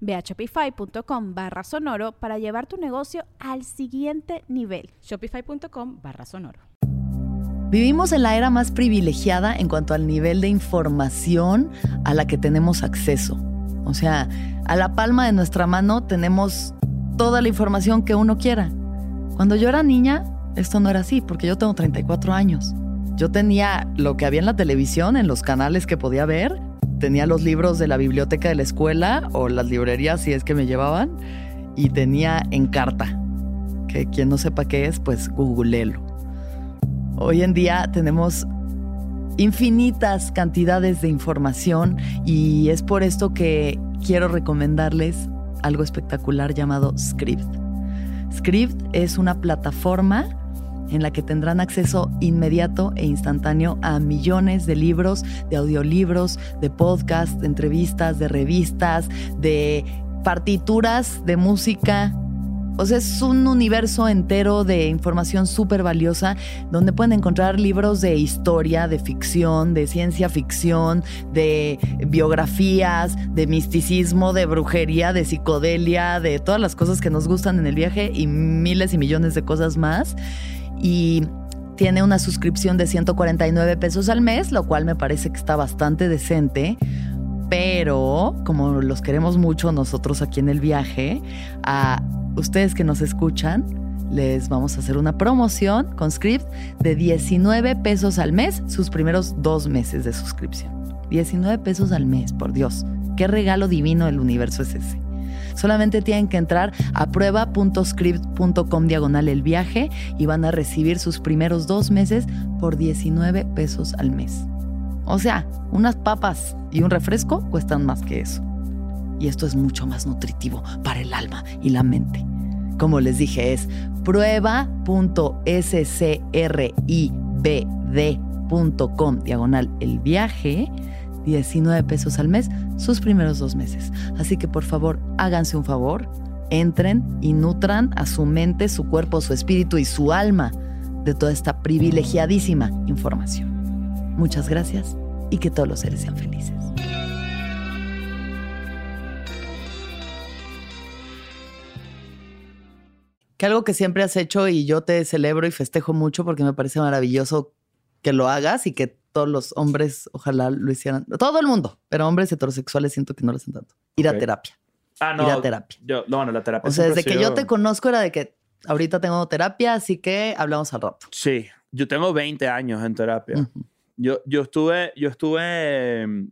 Ve a shopify.com barra sonoro para llevar tu negocio al siguiente nivel. Shopify.com barra sonoro. Vivimos en la era más privilegiada en cuanto al nivel de información a la que tenemos acceso. O sea, a la palma de nuestra mano tenemos toda la información que uno quiera. Cuando yo era niña, esto no era así, porque yo tengo 34 años. Yo tenía lo que había en la televisión, en los canales que podía ver, tenía los libros de la biblioteca de la escuela o las librerías si es que me llevaban, y tenía Encarta, que quien no sepa qué es, pues googleelo. Hoy en día tenemos infinitas cantidades de información y es por esto que quiero recomendarles algo espectacular llamado Script. Script es una plataforma en la que tendrán acceso inmediato e instantáneo a millones de libros, de audiolibros, de podcasts, de entrevistas, de revistas, de partituras de música, o sea, es un universo entero de información súper valiosa donde pueden encontrar libros de historia, de ficción, de ciencia ficción, de biografías, de misticismo, de brujería, de psicodelia, de todas las cosas que nos gustan en el viaje y miles y millones de cosas más. Y tiene una suscripción de 149 pesos al mes, lo cual me parece que está bastante decente. Pero como los queremos mucho nosotros aquí en el viaje, a ustedes que nos escuchan, les vamos a hacer una promoción con Script de 19 pesos al mes, sus primeros dos meses de suscripción. 19 pesos al mes, por Dios. Qué regalo divino del universo es ese. Solamente tienen que entrar a prueba.script.com diagonal el viaje y van a recibir sus primeros dos meses por 19 pesos al mes. O sea, unas papas y un refresco cuestan más que eso. Y esto es mucho más nutritivo para el alma y la mente. Como les dije, es prueba.scribd.com diagonal el viaje. 19 pesos al mes, sus primeros dos meses. Así que por favor, háganse un favor, entren y nutran a su mente, su cuerpo, su espíritu y su alma de toda esta privilegiadísima información. Muchas gracias y que todos los seres sean felices. Que algo que siempre has hecho y yo te celebro y festejo mucho porque me parece maravilloso que lo hagas y que todos los hombres ojalá lo hicieran. Todo el mundo, pero hombres heterosexuales siento que no lo hacen tanto. Ir Ok. a terapia. Ah, no. Ir a terapia. Yo, no, no, la terapia. O sea, desde ha que yo sido- te conozco era de que ahorita tengo terapia, así que hablamos al rato. Sí, yo tengo 20 años en terapia. Ujú. Yo, yo estuve, yo estuve, em,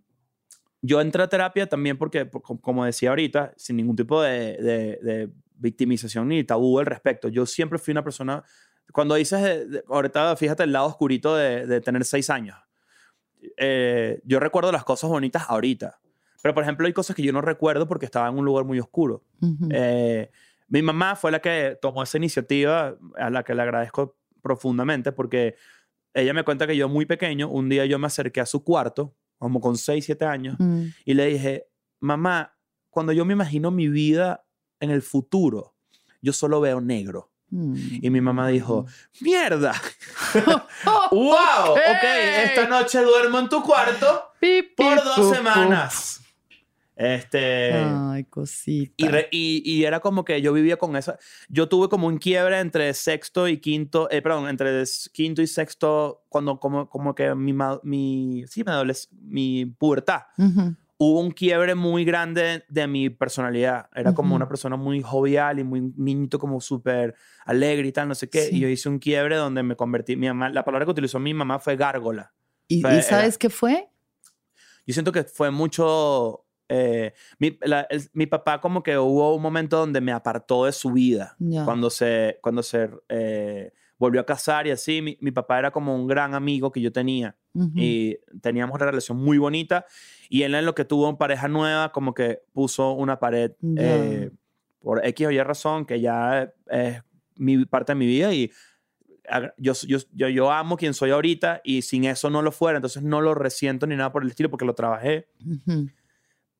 yo entré a terapia también porque, por- com- como decía ahorita, sin ningún tipo de, de- de victimización ni tabú al respecto. Yo siempre fui una persona, cuando dices, ahorita fíjate el lado oscurito de, de tener seis años. Eh, yo recuerdo las cosas bonitas ahorita. Pero, por ejemplo, hay cosas que yo no recuerdo porque estaba en un lugar muy oscuro. Eh, mi mamá fue la que tomó esa iniciativa, a la que le agradezco profundamente, porque ella me cuenta que yo muy pequeño, un día yo me acerqué a su cuarto, como con 6, 7 años, Mm. y le dije, mamá, cuando yo me imagino mi vida en el futuro, yo solo veo negro. Mm. Y mi mamá dijo, mierda. ¡Wow! Ok, esta noche duermo en tu cuarto por dos semanas. Este, Ay, cosita. y, re- y, y era como que yo vivía con esa. Yo tuve como un quiebre entre sexto y quinto, eh, perdón, entre quinto y sexto, cuando como, como que mi, mi, sí, mi, adoles- mi pubertad. Ujú. Hubo un quiebre muy grande de mi personalidad. Era como Ujú. una persona muy jovial y muy niñito como súper alegre y tal, no sé qué. Sí. Y yo hice un quiebre donde me convertí. Mi mamá, la palabra que utilizó mi mamá fue gárgola. ¿Y, Fue- y sabes qué fue? Yo siento que fue mucho... eh, mi, la- el- mi papá como que hubo un momento donde me apartó de su vida. Ya. Cuando se, cuando se eh, volvió a casar y así, mi, mi papá era como un gran amigo que yo tenía. Ujú. Y teníamos una relación muy bonita. Y él en lo que tuvo pareja nueva, como que puso una pared Ya. eh, por X o Y razón, que ya es mi, parte de mi vida. Y yo, yo, yo, yo amo quien soy ahorita y sin eso no lo fuera. Entonces no lo resiento ni nada por el estilo porque lo trabajé. Ujú.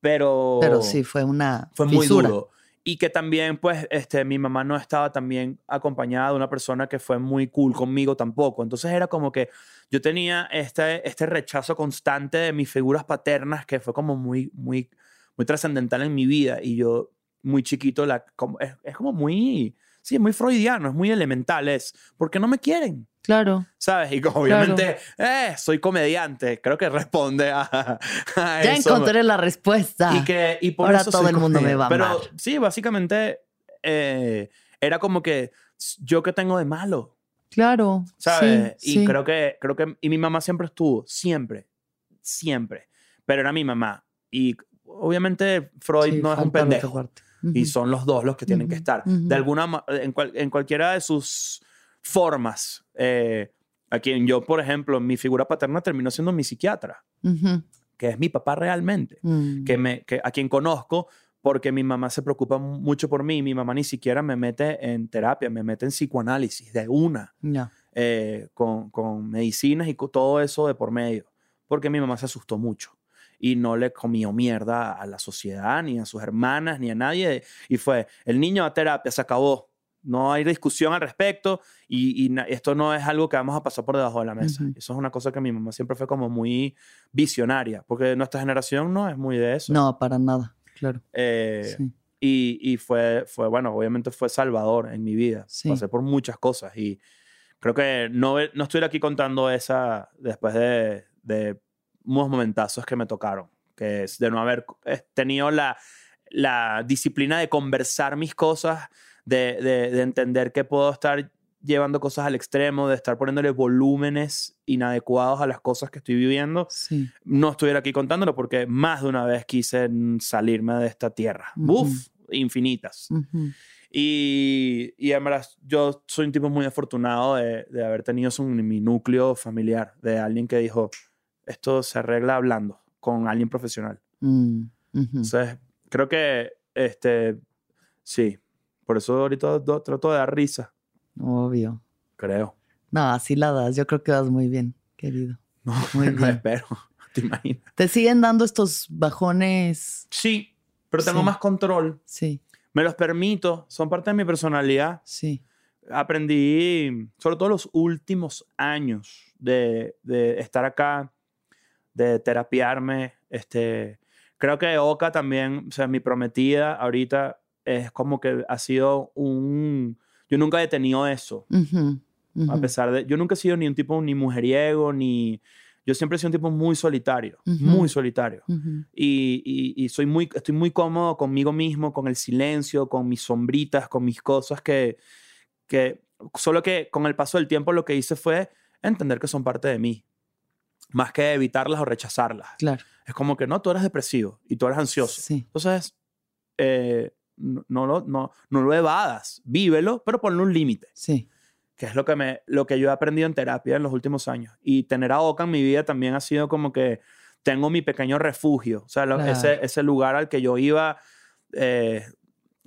Pero, Pero sí, fue una fue muy fisura. duro. Y que también, pues, este, mi mamá no estaba también acompañada de una persona que fue muy cool conmigo tampoco. Entonces era como que yo tenía este, este rechazo constante de mis figuras paternas que fue como muy, muy, muy trascendental en mi vida. Y yo, muy chiquito, la, como, es, es como muy, sí, es muy freudiano, es muy elemental. Es, ¿por qué no me quieren? Claro. ¿Sabes? Y como obviamente, eh, soy comediante. Creo que responde a, a Ya eso. encontré la respuesta. Y que y por Ahora eso todo el mundo me va a Pero amar. sí, básicamente eh, era como que yo que tengo de malo, Claro. ¿sabes? Sí, y sí. creo que creo que y mi mamá siempre estuvo, siempre, siempre. Pero era mi mamá y obviamente Freud Sí, no es un pendejo y son los dos los que tienen que estar. De alguna en, cual- en cualquiera de sus formas. Eh, a quien yo, por ejemplo, mi figura paterna terminó siendo mi psiquiatra, que es mi papá realmente Mm. que me, que, a quien conozco porque mi mamá se preocupa mucho por mí. Mi mamá ni siquiera me mete en terapia, me mete en psicoanálisis de una, eh, con, con medicinas y con todo eso de por medio, porque mi mamá se asustó mucho y no le comió mierda a la sociedad, ni a sus hermanas, ni a nadie. Y fue, el niño a terapia, se acabó. No hay discusión al respecto y, esto no es algo que vamos a pasar por debajo de la mesa. Eso es una cosa que mi mamá siempre fue como muy visionaria, porque nuestra generación no es muy de eso. No, para nada. Claro. Eh, Sí. y, y fue, fue, bueno, obviamente fue salvador en mi vida. Sí. Pasé por muchas cosas y creo que no, no estoy aquí contando esa después de, de unos momentazos que me tocaron, que es de no haber tenido la, la disciplina de conversar mis cosas, de, de, de entender que puedo estar llevando cosas al extremo, de estar poniéndole volúmenes inadecuados a las cosas que estoy viviendo Sí. no estuviera aquí contándolo porque más de una vez quise salirme de esta tierra. Uf, infinitas. Y, y en verdad, yo soy un tipo muy afortunado de, de haber tenido eso en mi núcleo familiar, de alguien que dijo, esto se arregla hablando con alguien profesional. Mm. Entonces, creo que, este, sí, por eso ahorita do- trato de dar risa, Obvio. creo. No, así la das. Yo creo que vas muy bien, querido. No, Muy no bien. espero, te imaginas. ¿Te siguen dando estos bajones? Sí, pero tengo Sí. más control. Sí, Me los permito, son parte de mi personalidad. sí. aprendí, sobre todo los últimos años de, de estar acá, de terapiarme. Este, creo que Oka también, o sea, mi prometida ahorita es como que ha sido un... Yo nunca he tenido eso, Ujú, a ujú. pesar de... Yo nunca he sido ni un tipo ni mujeriego, ni... Yo siempre he sido un tipo muy solitario, Ujú. muy solitario. Y, y- y soy muy, estoy muy cómodo conmigo mismo, con el silencio, con mis sombritas, con mis cosas que, que solo que con el paso del tiempo lo que hice fue entender que son parte de mí, más que evitarlas o rechazarlas. Claro. Es como que no, tú eres depresivo y tú eres ansioso. Sí. Entonces, eh, no, no, lo, no, no lo evadas, vívelo, pero ponle un límite Sí. que es lo que, me, lo que yo he aprendido en terapia en los últimos años. Y tener a Oka en mi vida también ha sido como que tengo mi pequeño refugio, o sea, Claro. ese, ese lugar al que yo iba. eh,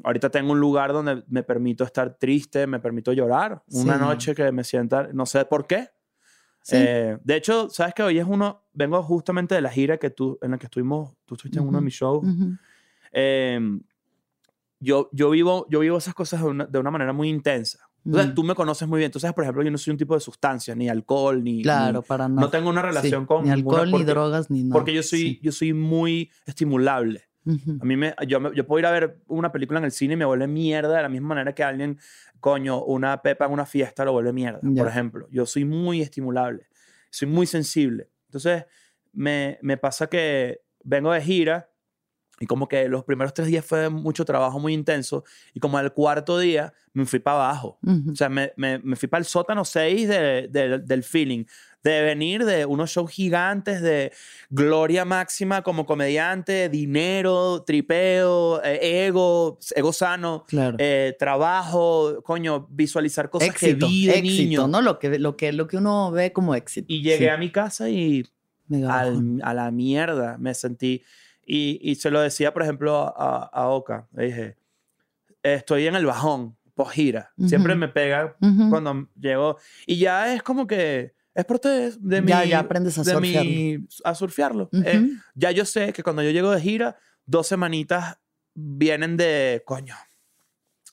ahorita tengo un lugar donde me permito estar triste, me permito llorar. Una Sí. noche que me sienta, no sé por qué. Sí. Eh, de hecho, sabes que hoy es uno, vengo justamente de la gira que tú, en la que estuvimos, tú estuviste en uno de mis shows. Ujú. Eh, yo, yo, vivo, yo vivo esas cosas de una, de una manera muy intensa. Entonces, Mm. tú me conoces muy bien. Entonces, por ejemplo, yo no soy un tipo de sustancia, ni alcohol, ni... Claro, ni- para nada. no tengo una relación Sí, con... Ni alcohol, ni drogas, ni nada. Porque yo soy, Sí. yo soy muy estimulable. A mí me, yo, me- yo puedo ir a ver una película en el cine y me vuelve mierda de la misma manera que alguien, coño, una pepa en una fiesta lo vuelve mierda, por ejemplo. Yo soy muy estimulable, soy muy sensible. Entonces, me, me pasa que vengo de gira y como que los primeros tres días fue mucho trabajo muy intenso y como al cuarto día me fui para abajo. Ujú. O sea, me, me, me fui para el sótano 6 de- de- del feeling. De venir de unos shows gigantes de gloria máxima como comediante, dinero, tripeo, eh, ego, ego sano, Claro. eh, trabajo, coño, visualizar cosas éxito, que vi de éxito, niño. ¿no? Lo que, lo, que, lo que uno ve como éxito. Y llegué Sí, a mi casa y al- a la mierda me sentí. Y, y se lo decía, por ejemplo, a, a Oka. Le dije, estoy en el bajón, post gira. Siempre me pega cuando llego. Y ya es como que es parte de, de mi. Ya- ya aprendes a de mi- surfearlo. a surfearlo. Eh, ya yo sé que cuando yo llego de gira, dos semanitas vienen de, coño,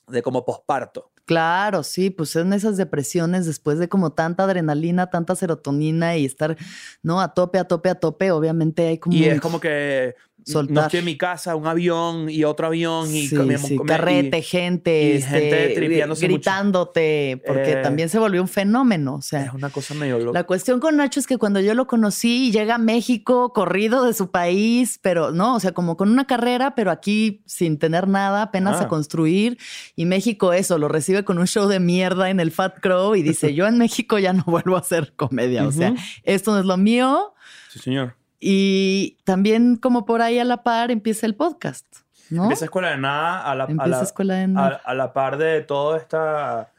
de como posparto. Claro, sí, pues en esas depresiones después de como tanta adrenalina, tanta serotonina y estar, ¿no? A tope, a tope, a tope, obviamente hay como... Y es como que no Soltar. estoy en mi casa, un avión y otro avión y Sí, mi- carrete, y- gente, y este, gente mucho. gritándote, porque Eh, también se volvió un fenómeno, o Es sea... una cosa medio loca. La cuestión con Nacho es que cuando yo lo conocí llega a México corrido de su país, pero no, o sea, como con una carrera, pero aquí sin tener nada, apenas Ah. a construir. Y México eso, lo recibe con un show de mierda en el Fat Crow y dice, yo en México ya no vuelvo a hacer comedia, o sea, esto no es lo mío. Sí, señor. Y también como por ahí a la par empieza el podcast, ¿no? Empieza Escuela de Nada a la, a Empieza la- Escuela de a- Nada. a la par de toda esta,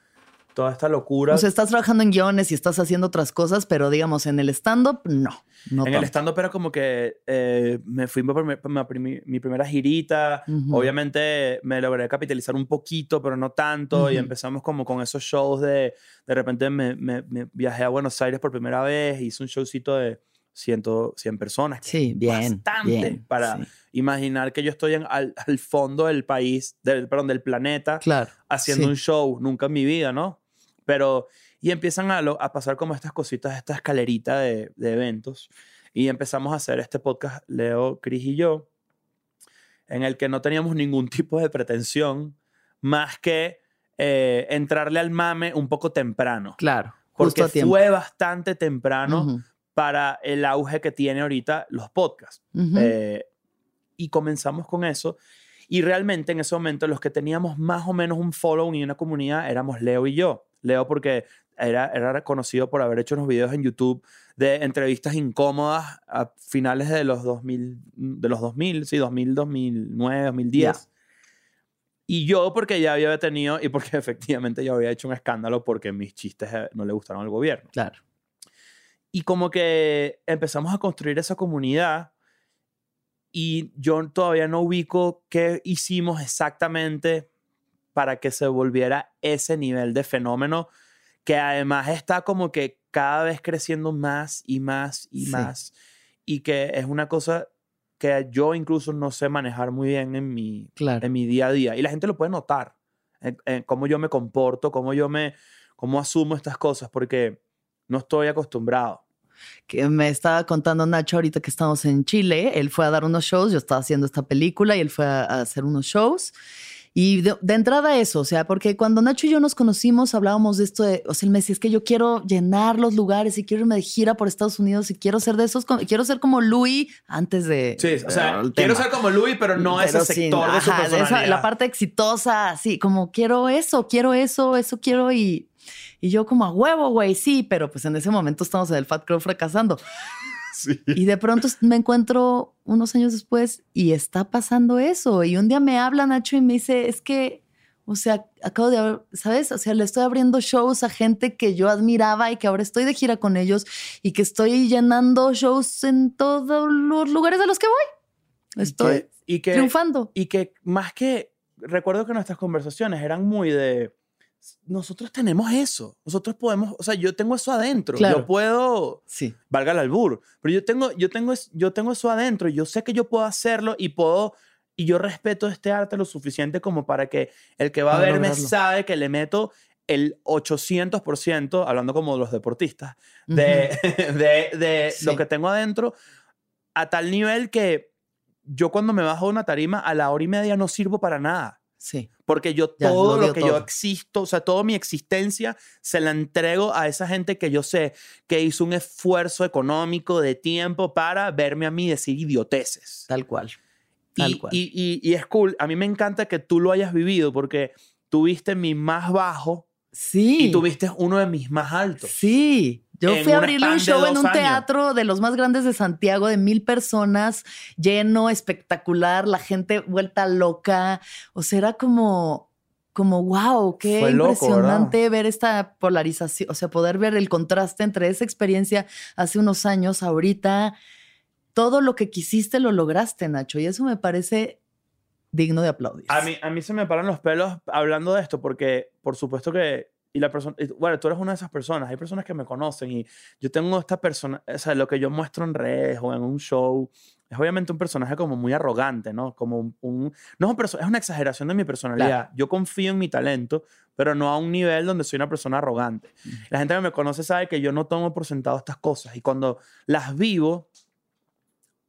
toda esta locura. O sea, estás trabajando en guiones y estás haciendo otras cosas, pero digamos, en el stand-up, no. no en el tanto. stand-up era como que eh, me fui por mi, por mi mi primera girita. Ujú. Obviamente me logré capitalizar un poquito, pero no tanto. Y Ujú. empezamos como con esos shows de... De repente me, me- me viajé a Buenos Aires por primera vez. Hice un showcito de 100, 100 personas. Sí, bien. bastante bien, para sí. imaginar que yo estoy en, al, al fondo del país, del, perdón, del planeta, Claro. haciendo sí. un show. Nunca en mi vida, ¿no? Pero, y empiezan a, lo- a pasar como estas cositas, esta escalerita de, de eventos. Y empezamos a hacer este podcast, Leo, Cris y yo, en el que no teníamos ningún tipo de pretensión más que eh, entrarle al mame un poco temprano. Claro. Porque fue bastante temprano para el auge que tiene ahorita los podcasts. ujú. Eh, y comenzamos con eso. Y realmente en ese momento los que teníamos más o menos un following y una comunidad éramos Leo y yo. Leo porque era, era reconocido por haber hecho unos videos en YouTube de entrevistas incómodas a finales de los 2000, de los 2000, sí, 2000, 2009, 2010. Ya. Y yo porque ya había tenido, y porque efectivamente yo había hecho un escándalo porque mis chistes eh, no le gustaron al gobierno. Claro. Y como que empezamos a construir esa comunidad y yo todavía no ubico qué hicimos exactamente para que se volviera ese nivel de fenómeno que además está como que cada vez creciendo más y más y Sí. más y que es una cosa que yo incluso no sé manejar muy bien en mi, Claro. en mi día a día y la gente lo puede notar en, en cómo yo me comporto, cómo yo me, cómo asumo estas cosas porque no estoy acostumbrado. que me estaba contando Nacho ahorita que estamos en Chile. Él fue a dar unos shows, yo estaba haciendo esta película y él fue a, a hacer unos shows. Y de, de entrada eso, o sea, porque cuando Nacho y yo nos conocimos hablábamos de esto de, o sea, él me decía, es que yo quiero llenar los lugares y quiero irme de gira por Estados Unidos y quiero ser de esos, quiero ser como Louis antes de... Sí, o sea, quiero ser como Louis, pero no Pero ese sector de su ajá, esa- personalidad. la parte exitosa, sí, como quiero eso, quiero eso, eso quiero y, y yo como a huevo, güey, sí, pero pues en ese momento estamos en el Fat Crow fracasando. Sí. Y de pronto me encuentro unos años después y está pasando eso. Y un día me habla Nacho y me dice, es que, o sea, acabo de, abrir- ¿sabes? O sea, le estoy abriendo shows a gente que yo admiraba y que ahora estoy de gira con ellos y que estoy llenando shows en todos los lugares a los que voy. Estoy Y que, y que, triunfando. y que más que, recuerdo que nuestras conversaciones eran muy de, nosotros tenemos eso, nosotros podemos, o sea, yo tengo eso adentro, Claro. yo puedo, Sí. valga el albur, pero yo tengo, yo tengo, yo tengo eso adentro yo sé que yo puedo hacerlo y puedo, y yo respeto este arte lo suficiente como para que el que va a verme lograrlo. sabe que le meto el 800%, hablando como los deportistas, de, de, de Sí. lo que tengo adentro a tal nivel que yo cuando me bajo de una tarima a la hora y media no sirvo para nada. Sí. Porque yo Ya, todo lo que yo existo, o sea, toda mi existencia se la entrego a esa gente que yo sé que hizo un esfuerzo económico de tiempo para verme a mí decir idioteces. Tal cual. Tal Y, cual. y, y- y es cool. A mí me encanta que tú lo hayas vivido porque tuviste mi más bajo sí. y tuviste uno de mis más altos. Sí. Yo fui a abrirle un show en un años. teatro de los más grandes de Santiago, de mil personas, lleno, espectacular, la gente vuelta loca. O sea, era como, como wow, qué Fue loco, impresionante ver esta polarización, o sea, poder ver el contraste entre esa experiencia hace unos años, ahorita. Todo lo que quisiste lo lograste, Nacho, y eso me parece digno de aplaudir. A mí, a mí se me paran los pelos hablando de esto porque, por supuesto que, y la persona, y- bueno, tú eres una de esas personas, hay personas que me conocen y yo tengo esta persona, o sea, lo que yo muestro en redes o en un show, es obviamente un personaje como muy arrogante, ¿no? Como un, un- no es, un perso- es una exageración de mi personalidad. Yo confío en mi talento, pero no a un nivel donde soy una persona arrogante. La gente que me conoce sabe que yo no tomo por sentado estas cosas y cuando las vivo,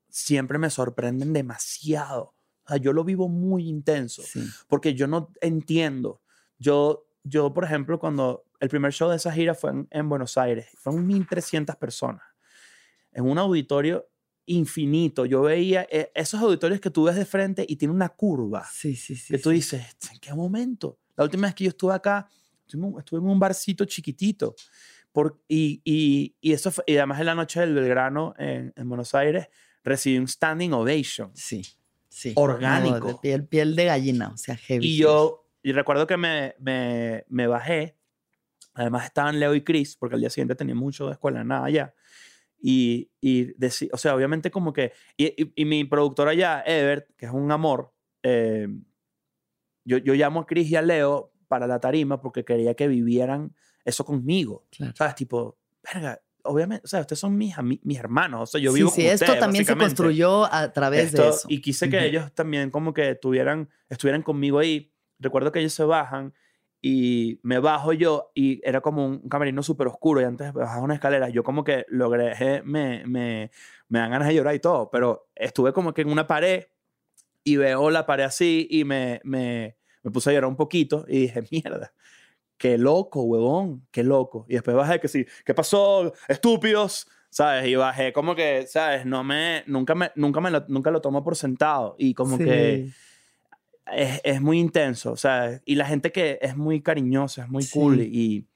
siempre me sorprenden demasiado. O sea, yo lo vivo muy intenso Sí. porque yo no entiendo. Yo, yo, por ejemplo, cuando el primer show de esa gira fue en, en Buenos Aires, fueron 1.300 personas, en un auditorio infinito. Yo veía eh, esos auditorios que tú ves de frente y tiene una curva Sí, sí, sí. que tú dices, ¿en qué momento? La última vez que yo estuve acá, estuve, en un- barcito chiquitito. Por, y, y, y eso fue- y además en la noche del Belgrano en, en Buenos Aires recibí un standing ovation. Sí, sí. Orgánico. No, de piel, piel de gallina, o sea, heavy. Y yo, y recuerdo que me, me, me bajé. Además estaban Leo y Chris, porque al día siguiente tenía mucho de escuela, nada allá. Y, y deci- o sea, obviamente como que, y, y- y mi productora allá, Ebert, que es un amor, eh, yo, yo llamo a Chris y a Leo para la tarima porque quería que vivieran eso conmigo. Claro. ¿Sabes? Tipo, verga, obviamente, o sea, ustedes son mis, mis hermanos, o sea, yo sí, vivo sí, con esto ustedes, también se construyó a través de Esto- eso. Y quise que Ujú. ellos también como que tuvieran, estuvieran conmigo ahí. Recuerdo que ellos se bajan y me bajo yo y era como un camerino súper oscuro y antes bajar una escalera yo como que logré, eh, me, me, me dan ganas de llorar y todo, pero estuve como que en una pared y veo la pared así y me, me, me puse a llorar un poquito y dije, mierda. Qué loco, huevón, qué loco. Y después bajé que sí, ¿qué pasó? Estúpidos, ¿sabes? Y bajé como que, ¿sabes? No me, nunca me, nunca me lo, nunca lo tomo por sentado. Y como que. Es, es muy intenso, o sea, y la gente que es muy cariñosa, es muy cool Sí. y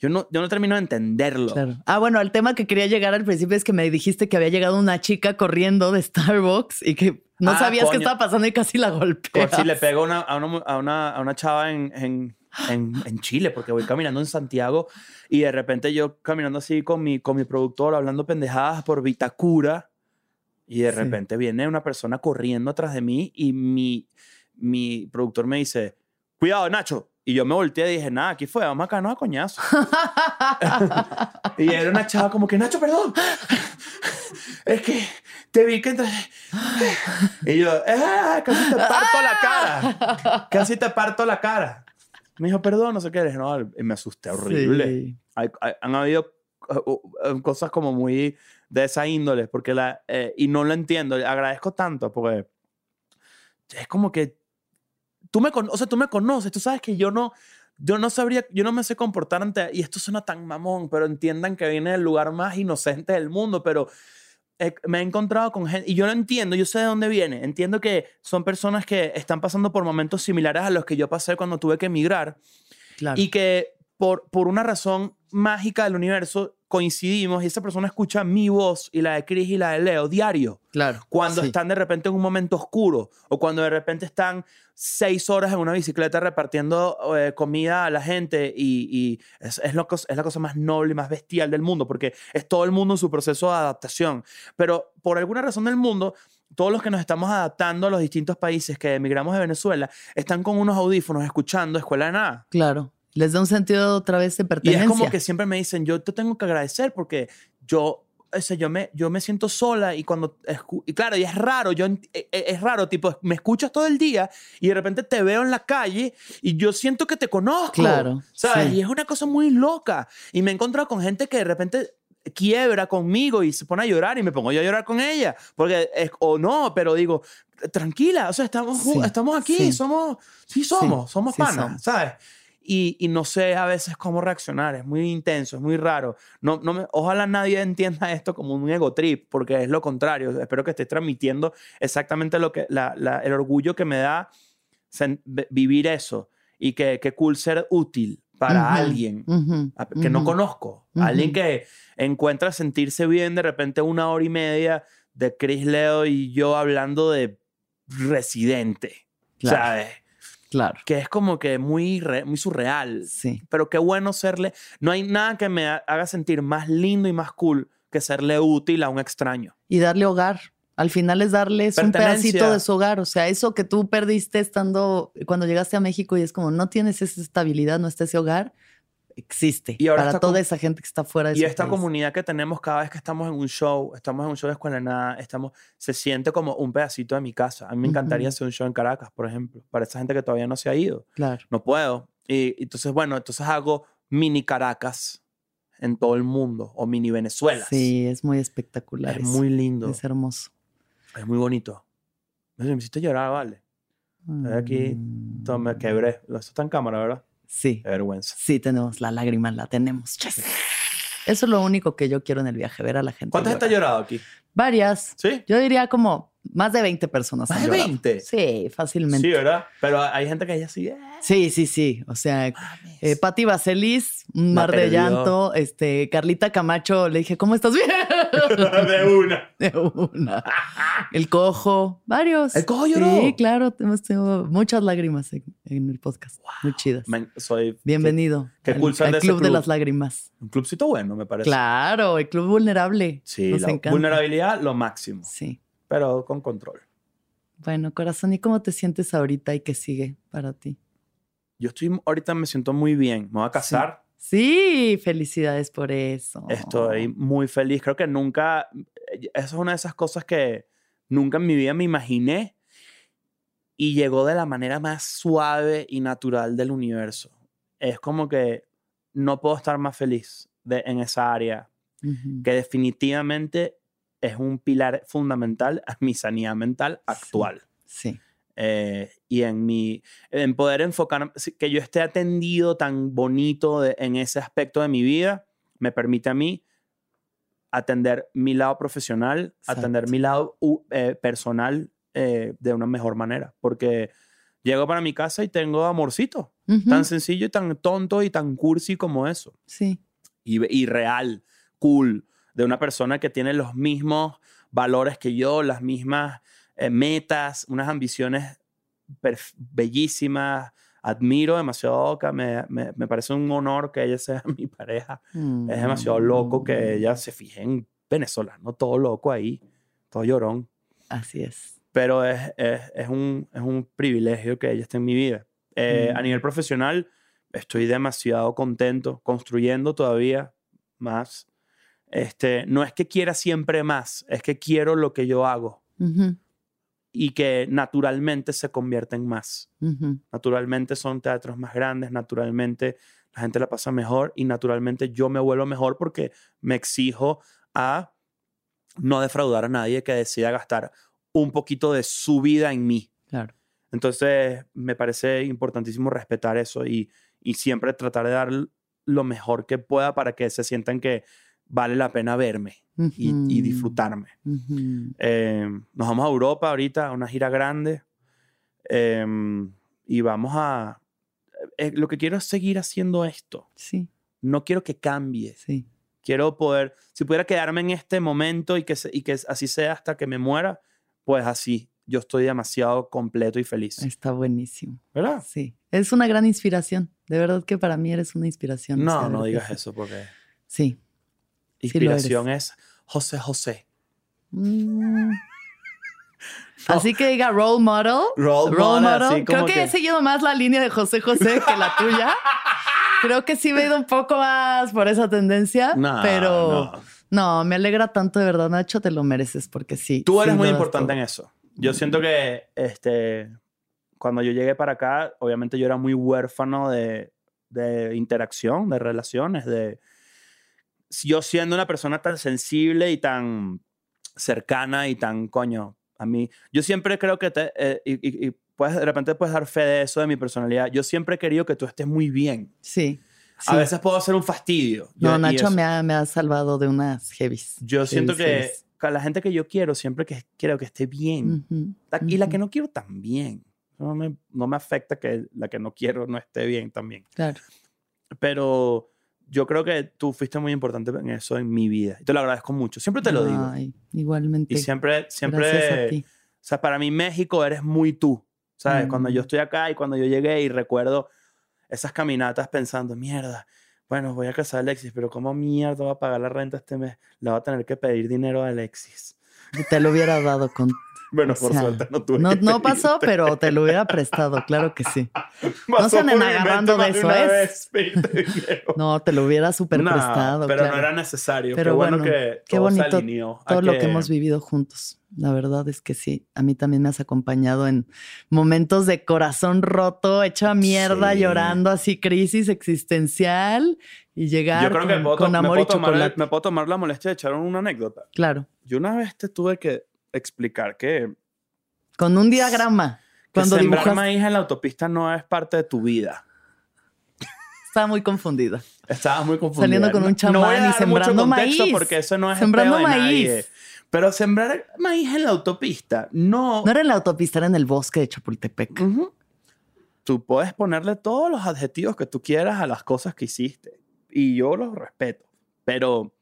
yo no, yo no termino de entenderlo. Claro. Ah, bueno, el tema que quería llegar al principio es que me dijiste que había llegado una chica corriendo de Starbucks y que no Ah, sabías qué coño. estaba pasando y casi la golpeas. si le pego una- a, una, a, una, a una chava en, en, en, en Chile, porque voy caminando en Santiago y de repente yo caminando así con mi, con mi productor, hablando pendejadas por Vitacura, y de Sí. repente viene una persona corriendo atrás de mí y mi, mi productor me dice, cuidado, Nacho. Y yo me volteé y dije, nada, aquí fue, vamos a caernos a coñazo. Y era una chava como que, Nacho, perdón. Es que te vi que... entre-". Y yo, "Ah, casi te parto la cara. Casi te parto la cara. Me dijo, perdón, no sé qué. Dije, no, y me asusté horrible. Sí. Hay- hay- han habido uh, uh, cosas como muy de esa índole, porque la, eh, y no lo entiendo. Agradezco tanto porque es como que tú me, o sea, tú me conoces, tú sabes que yo no, yo no sabría, yo no me sé comportar ante, y esto suena tan mamón, pero entiendan que viene del lugar más inocente del mundo, pero eh, me he encontrado con gente, y yo lo entiendo, yo sé de dónde viene, entiendo que son personas que están pasando por momentos similares a los que yo pasé cuando tuve que emigrar, Claro. y que por, por una razón mágica del universo coincidimos y esa persona escucha mi voz y la de Chris y la de Leo diario. claro. Cuando Sí. están de repente en un momento oscuro o cuando de repente están seis horas en una bicicleta repartiendo eh, comida a la gente y, y es, es, lo, cos- es la cosa más noble y más bestial del mundo porque es todo el mundo en su proceso de adaptación. Pero por alguna razón del mundo, todos los que nos estamos adaptando a los distintos países que emigramos de Venezuela están con unos audífonos escuchando Escuela de Nada. Claro. Les da un sentido otra vez de Y pertenencia. es como que siempre me dicen, yo te tengo que agradecer porque yo, o sea, yo, me, yo me siento sola y cuando, y claro, y es raro, yo, e- e- es raro, tipo, me escuchas todo el día y de repente te veo en la calle y yo siento que te conozco. Claro, ¿Sabes? sí. Y es una cosa muy loca. Y me he encontrado con gente que de repente quiebra conmigo y se pone a llorar y me pongo yo a llorar con ella. Porque es, o no, pero digo, tranquila, o sea, estamos, Sí, estamos aquí, sí. somos, sí somos, somos sí panas, somos. ¿sabes? Y, y no sé a veces cómo reaccionar, es muy intenso, es muy raro. No, no me, ojalá nadie entienda esto como un ego trip, porque es lo contrario. Espero que estés transmitiendo exactamente lo que, la- la- el orgullo que me da vivir eso y que, que cool ser útil para Ujú, alguien ujú, a- que no ujú. conozco. Ujú. Alguien que encuentra sentirse bien de repente una hora y media de Chris Leo y yo hablando de Residente. Claro. ¿Sabes? Claro. Que es como que muy, re- muy surreal. Sí. Pero qué bueno serle. No hay nada que me ha- haga sentir más lindo y más cool que serle útil a un extraño. Y darle hogar. Al final es darles un pedacito de su hogar. O sea, eso que tú perdiste estando cuando llegaste a México y es como no tienes esa estabilidad, no está ese hogar, existe. Y ahora para toda esa gente que está fuera de Y esta país. comunidad que tenemos cada vez que estamos en un show, estamos en un show de escuela nada, estamos, se siente como un pedacito de mi casa. A mí me encantaría Ujú. hacer un show en Caracas, por ejemplo, para esa gente que todavía no se ha ido. Claro. No puedo. Y entonces, bueno, entonces hago mini Caracas en todo el mundo o mini Venezuela. Sí, es muy espectacular. Es eso. muy lindo. Es hermoso. Es muy bonito. Me hiciste llorar, vale. aquí, Mm. Me quebré. Eso está en cámara, ¿verdad? Sí, Qué vergüenza. sí, tenemos la lágrima, la tenemos. Yes. Eso es lo único que yo quiero en el viaje, ver a la gente. ¿Cuántas llorar. está llorado aquí? Varias. ¿Sí? Yo diría como más de 20 personas. ¿Más de llorado. 20? Sí, fácilmente. Sí, ¿verdad? Pero hay gente que ya sí. Sí, sí, sí. O sea, eh, Patti Vaselis, un mar de llanto. Este, Carlita Camacho, le dije, ¿cómo estás? Bien. de una. De una. El cojo, varios. ¿El Cojo lloró? Sí, claro. Hemos tenido muchas lágrimas en, en el podcast. Muy chidas. Soy Bienvenido qué al, cool al de club de las lágrimas. Un clubcito bueno, me parece. Claro, el club vulnerable. Sí, Nos la encanta. vulnerabilidad, lo máximo. Sí. Pero con control. Bueno, corazón, ¿y cómo te sientes ahorita y qué sigue para ti? Yo estoy, ahorita me siento muy bien. Me voy a casar. Sí, felicidades por eso. Estoy muy feliz. Creo que nunca, eso es una de esas cosas que nunca en mi vida me imaginé y llegó de la manera más suave y natural del universo. Es como que no puedo estar más feliz de, en esa área, Ujú. que definitivamente es un pilar fundamental a mi sanidad mental actual. Sí. eh, y en mi en poder enfocar sí, que yo esté atendido tan bonito de- en ese aspecto de mi vida me permite a mí atender mi lado profesional atender mi lado eh, personal eh, de una mejor manera porque llego para mi casa y tengo amorcito tan sencillo y tan tonto y tan cursi como eso Sí. y, y real, cool, de una persona que tiene los mismos valores que yo, las mismas eh, metas, unas ambiciones bellísimas. Admiro demasiado a Oka, me, me- me parece un honor que ella sea mi pareja. Es demasiado loco que ella se fije en venezolano, todo loco ahí, todo llorón. Así es. Pero es, es, es un, es un privilegio que ella esté en mi vida. Eh, A Mm. nivel profesional, estoy demasiado contento, construyendo todavía más. Este, no es que quiera siempre más, es que quiero lo que yo hago y que naturalmente se convierta en más. Naturalmente son teatros más grandes, naturalmente la gente la pasa mejor y naturalmente yo me vuelvo mejor porque me exijo a no defraudar a nadie que decida gastar un poquito de su vida en mí. Claro. Entonces, me parece importantísimo respetar eso y, y siempre tratar de dar lo mejor que pueda para que se sientan que vale la pena verme y, disfrutarme. Eh, nos vamos a Europa ahorita, a una gira grande. eh, y vamos a... eh, lo que quiero es seguir haciendo esto. Sí, No quiero que cambie. sí. Quiero poder, si pudiera quedarme en este momento y que, y que así sea hasta que me muera, pues así. Yo estoy demasiado completo y feliz. Está buenísimo. ¿Verdad? Sí. Es una gran inspiración. De verdad que para mí eres una inspiración. No, no digas eso porque Sí. Sí inspiración es José José. Mm. Así que diga role model. Role model, Creo que, que- he seguido más la línea de José José que la tuya. Creo que sí me he ido un poco más por esa tendencia, No, pero no. no. me alegra tanto de verdad, Nacho, te lo mereces porque sí. Tú eres sí muy importante todo. en eso. Yo siento que este, cuando yo llegué para acá, obviamente yo era muy huérfano de, de interacción, de relaciones, de... yo siendo una persona tan sensible y tan cercana y tan, coño, a mí, yo siempre creo que te, eh, y, y- y puedes, de repente puedes dar fe de eso, de mi personalidad. Yo siempre he querido que tú estés muy bien. Sí. A sí. veces puedo ser un fastidio. Yo- No, y Nacho me ha, me ha salvado de unas heavies. Yo siento heavies, que heavies. a la gente que yo quiero, siempre que quiero que esté bien. Ujú, La- Y la que no quiero también. No me, no me afecta que la que no quiero no esté bien también. Claro. Pero yo creo que tú fuiste muy importante en eso en mi vida. Y te lo agradezco mucho. Siempre te lo digo. Ay, igualmente. Y siempre, siempre, Gracias a ti. o sea, para mí México eres muy tú. ¿Sabes? Cuando yo Mm. estoy acá y cuando yo llegué y recuerdo esas caminatas pensando, mierda, bueno, voy a casar a Alexis, pero ¿cómo mierda va a pagar la renta este mes? Le va a tener que pedir dinero a Alexis. Y Te lo hubiera dado con. Bueno, O por sea, suerte no tuve No, que no pasó, pero te lo hubiera prestado, claro que sí. Pasó se anden agarrando de eso, ¿es? No, te lo hubiera súper No, prestado. pero claro. no era necesario. Pero qué bueno, bueno, que qué todo se bonito alineó a Todo lo que que- hemos vivido juntos. La verdad es que sí. A mí también me has acompañado en momentos de corazón roto, hecho a mierda, Sí. llorando así, crisis existencial y llegar Yo creo que con, puedo, con me amor puedo y tomar, chocolate. me puedo tomar la molestia de echar una anécdota. Claro. Yo una vez te tuve que explicar que, Con un diagrama. que Cuando sembrar dibujas, maíz en la autopista no es parte de tu vida. estaba muy confundida. Estabas muy confundida. Saliendo con un No- no voy a chamán y dar mucho sembrando contexto maíz. porque eso no es el Sembrando pedo de maíz. nadie. Pero sembrar maíz en la autopista no... No era en la autopista, era en el bosque de Chapultepec. Ujú. Tú puedes ponerle todos los adjetivos que tú quieras a las cosas que hiciste. Y yo los respeto. Pero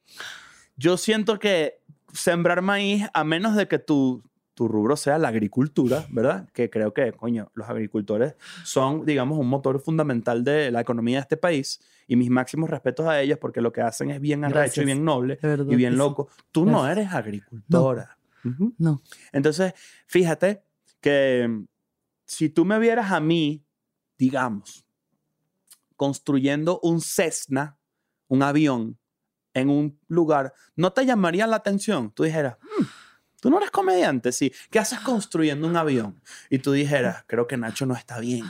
yo siento que sembrar maíz, a menos de que tu, tu rubro sea la agricultura, ¿verdad? Que creo que, coño, los agricultores son, digamos, un motor fundamental de la economía de este país. Y mis máximos respetos a ellos porque lo que hacen es bien arrecho Gracias. y bien noble verdad y bien sí. loco. Tú no Gracias. eres agricultora. Ujú. No. Entonces, fíjate que mm, si tú me vieras a mí, digamos, construyendo un Cessna, un avión, en un lugar, ¿no te llamaría la atención? Tú dijeras, "Hmm, tú no eres comediante, sí. ¿Qué haces construyendo un avión? Y tú dijeras, creo que Nacho no está bien.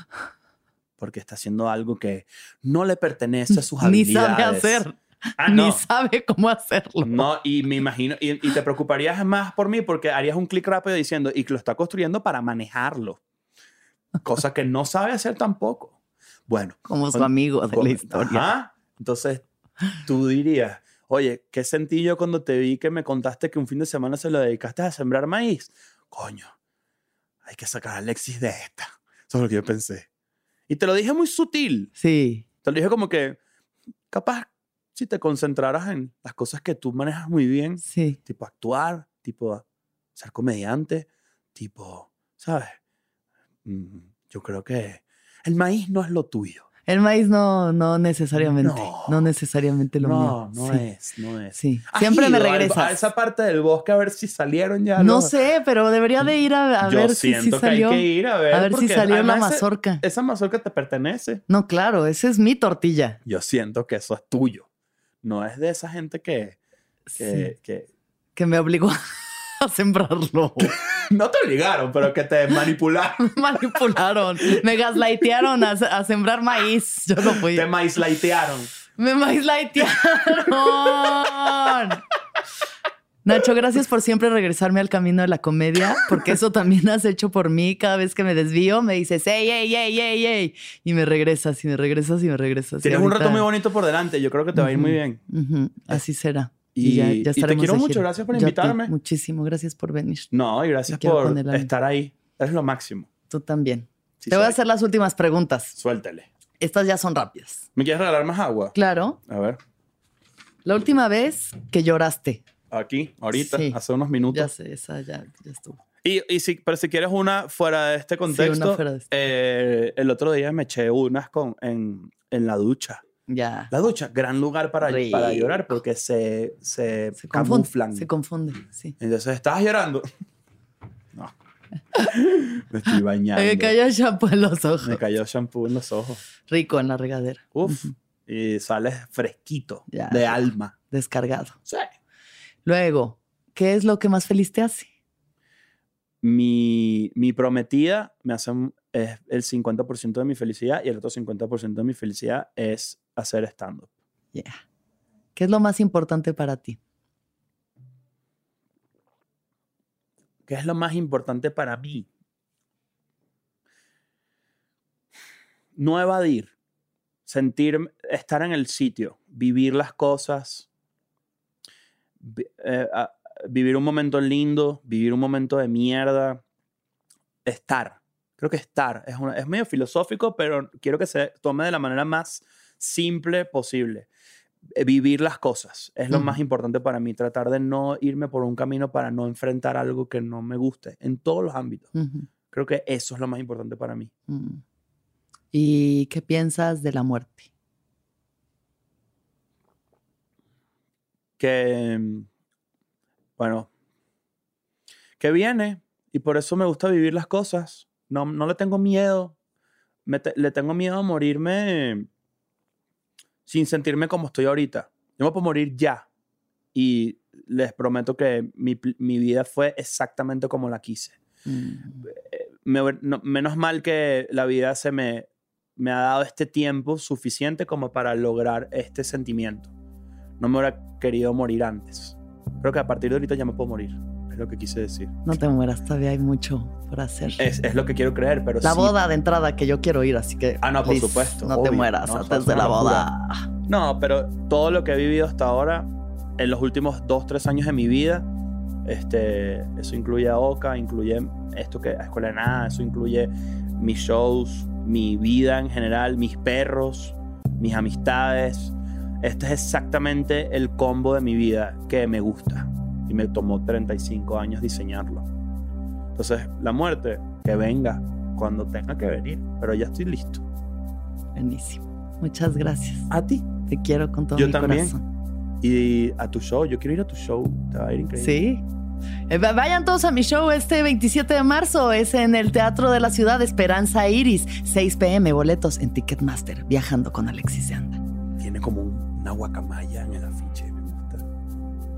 Porque está haciendo algo que no le pertenece a sus Ni habilidades. sabe hacer. Ah, Ni no. sabe cómo hacerlo. No, y me imagino, y, y te preocuparías más por mí porque harías un clic rápido diciendo, y que lo está construyendo para manejarlo. Cosa que no sabe hacer tampoco. Bueno. Como su amigo de con- la historia. Ajá. Entonces, tú dirías, oye, ¿qué sentí yo cuando te vi que me contaste que un fin de semana se lo dedicaste a sembrar maíz? Coño, hay que sacar a Alexis de esta. Eso es lo que yo pensé. Y te lo dije muy sutil. Sí. Te lo dije como que, capaz, si te concentraras en las cosas que tú manejas muy bien, Sí. tipo actuar, tipo ser comediante, tipo, ¿sabes? Mm, Yo creo que el maíz no es lo tuyo. El maíz no, no necesariamente. No. No, necesariamente lo no, mío. no sí. es, no es. Sí. ¿Has Siempre me regresas. A esa parte del bosque a ver si salieron ya. No los- sé, pero debería de ir a, a Yo ver si, siento si que salió. hay que ir a ver. a ver si salió la ese- mazorca. Esa mazorca te pertenece. No, claro, esa es mi tortilla. Yo siento que eso es tuyo. No es de esa gente que, que, Sí, que que me obligó a sembrarlo. no te obligaron, pero que te manipularon. Manipularon. Me gaslightearon a, a sembrar maíz. Yo no fui. te maizlaitearon. Me maizlightearon. Nacho, gracias por siempre regresarme al camino de la comedia, porque eso también has hecho por mí. Cada vez que me desvío, me dices, ey, ey, ey, ey, ey. Y me regresas, y me regresas, y me regresas. Tienes un rato muy bonito por delante. Yo creo que te va a ir muy bien. Así será. Y- ya, y ya te estaremos quiero de mucho, gracias por invitarme. muchísimo, gracias por venir. No, y gracias Te quiero por estar ahí. Eres lo máximo. Tú también. Sí Te voy a soy. hacer las últimas preguntas. Suéltale. Estas ya son rápidas. ¿Me quieres regalar más agua? Claro. A ver. La última vez que lloraste. Aquí, ahorita, Sí. hace unos minutos. Ya sé, esa ya, ya estuvo. Y, y si, pero si quieres una fuera de este contexto, fuera de este. eh, el otro día me eché unas con, en, en la ducha. Ya. La ducha, gran lugar para, Rico. para llorar porque se, se, Se confunde. Se confunde, sí. Entonces, ¿estabas llorando? No. Me estoy bañando. Me cayó shampoo en los ojos. Me cayó shampoo en los ojos. Rico en la regadera. Uf. Y sales fresquito, Ya. de alma. Descargado. Sí. Luego, ¿qué es lo que más feliz te hace? Mi, mi prometida me hace es el 50% de mi felicidad y el otro 50% de mi felicidad es hacer stand-up. Yeah. ¿Qué es lo más importante para ti? ¿Qué es lo más importante para mí? No evadir, sentir, estar en el sitio, vivir las cosas, eh, a- vivir un momento lindo, vivir un momento de mierda, estar. Creo que estar es, una- es medio filosófico, pero quiero que se tome de la manera más simple posible. Eh, Vivir las cosas es lo más importante para mí. Tratar de no irme por un camino para no enfrentar algo que no me guste en todos los ámbitos. Creo que eso es lo más importante para mí. mm. ¿Y qué piensas de la muerte? que, mm, bueno, que viene y por eso me gusta vivir las cosas. No, no le tengo miedo. Me te- le tengo miedo a morirme sin sentirme como estoy ahorita. Yo me puedo morir ya y les prometo que mi, mi vida fue exactamente como la quise. Mm, Me- no- menos mal que la vida se me, me ha dado este tiempo suficiente como para lograr este sentimiento. No me hubiera querido morir antes. Creo que a partir de ahorita ya me puedo morir. Es lo que quise decir. No te mueras, todavía hay mucho por hacer. Es, es lo que quiero creer, pero la sí- boda de entrada que yo quiero ir, así que. Ah, no, por please, supuesto, No te obvio, mueras no, antes es de la boda. No, pero todo lo que he vivido hasta ahora, en los últimos dos, tres años de mi vida, este, eso incluye a Oca, incluye esto que a Escuela de Nada, eso incluye mis shows, mi vida en general, mis perros, mis amistades. Este es exactamente el combo de mi vida que me gusta. Y me tomó 35 años diseñarlo. Entonces, la muerte, que venga cuando tenga que venir, pero ya estoy listo. Buenísimo. Muchas gracias. A ti. Te quiero con todo Yo mi también. corazón. Y a tu show, yo quiero ir a tu show, te va a ir increíble. Sí. Eh, va- vayan todos a mi show este 27 de marzo. Es en el Teatro de la Ciudad Esperanza Iris. 6 pm, boletos en Ticketmaster. Viajando con Alexis de Anda. Tiene como un- una guacamaya en el afiche.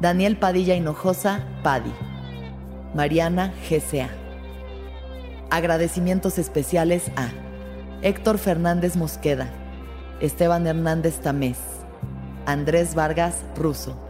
Daniel Padilla Hinojosa, Padi, Mariana GCA. Agradecimientos especiales a Héctor Fernández Mosqueda, Esteban Hernández Tamés, Andrés Vargas Russo.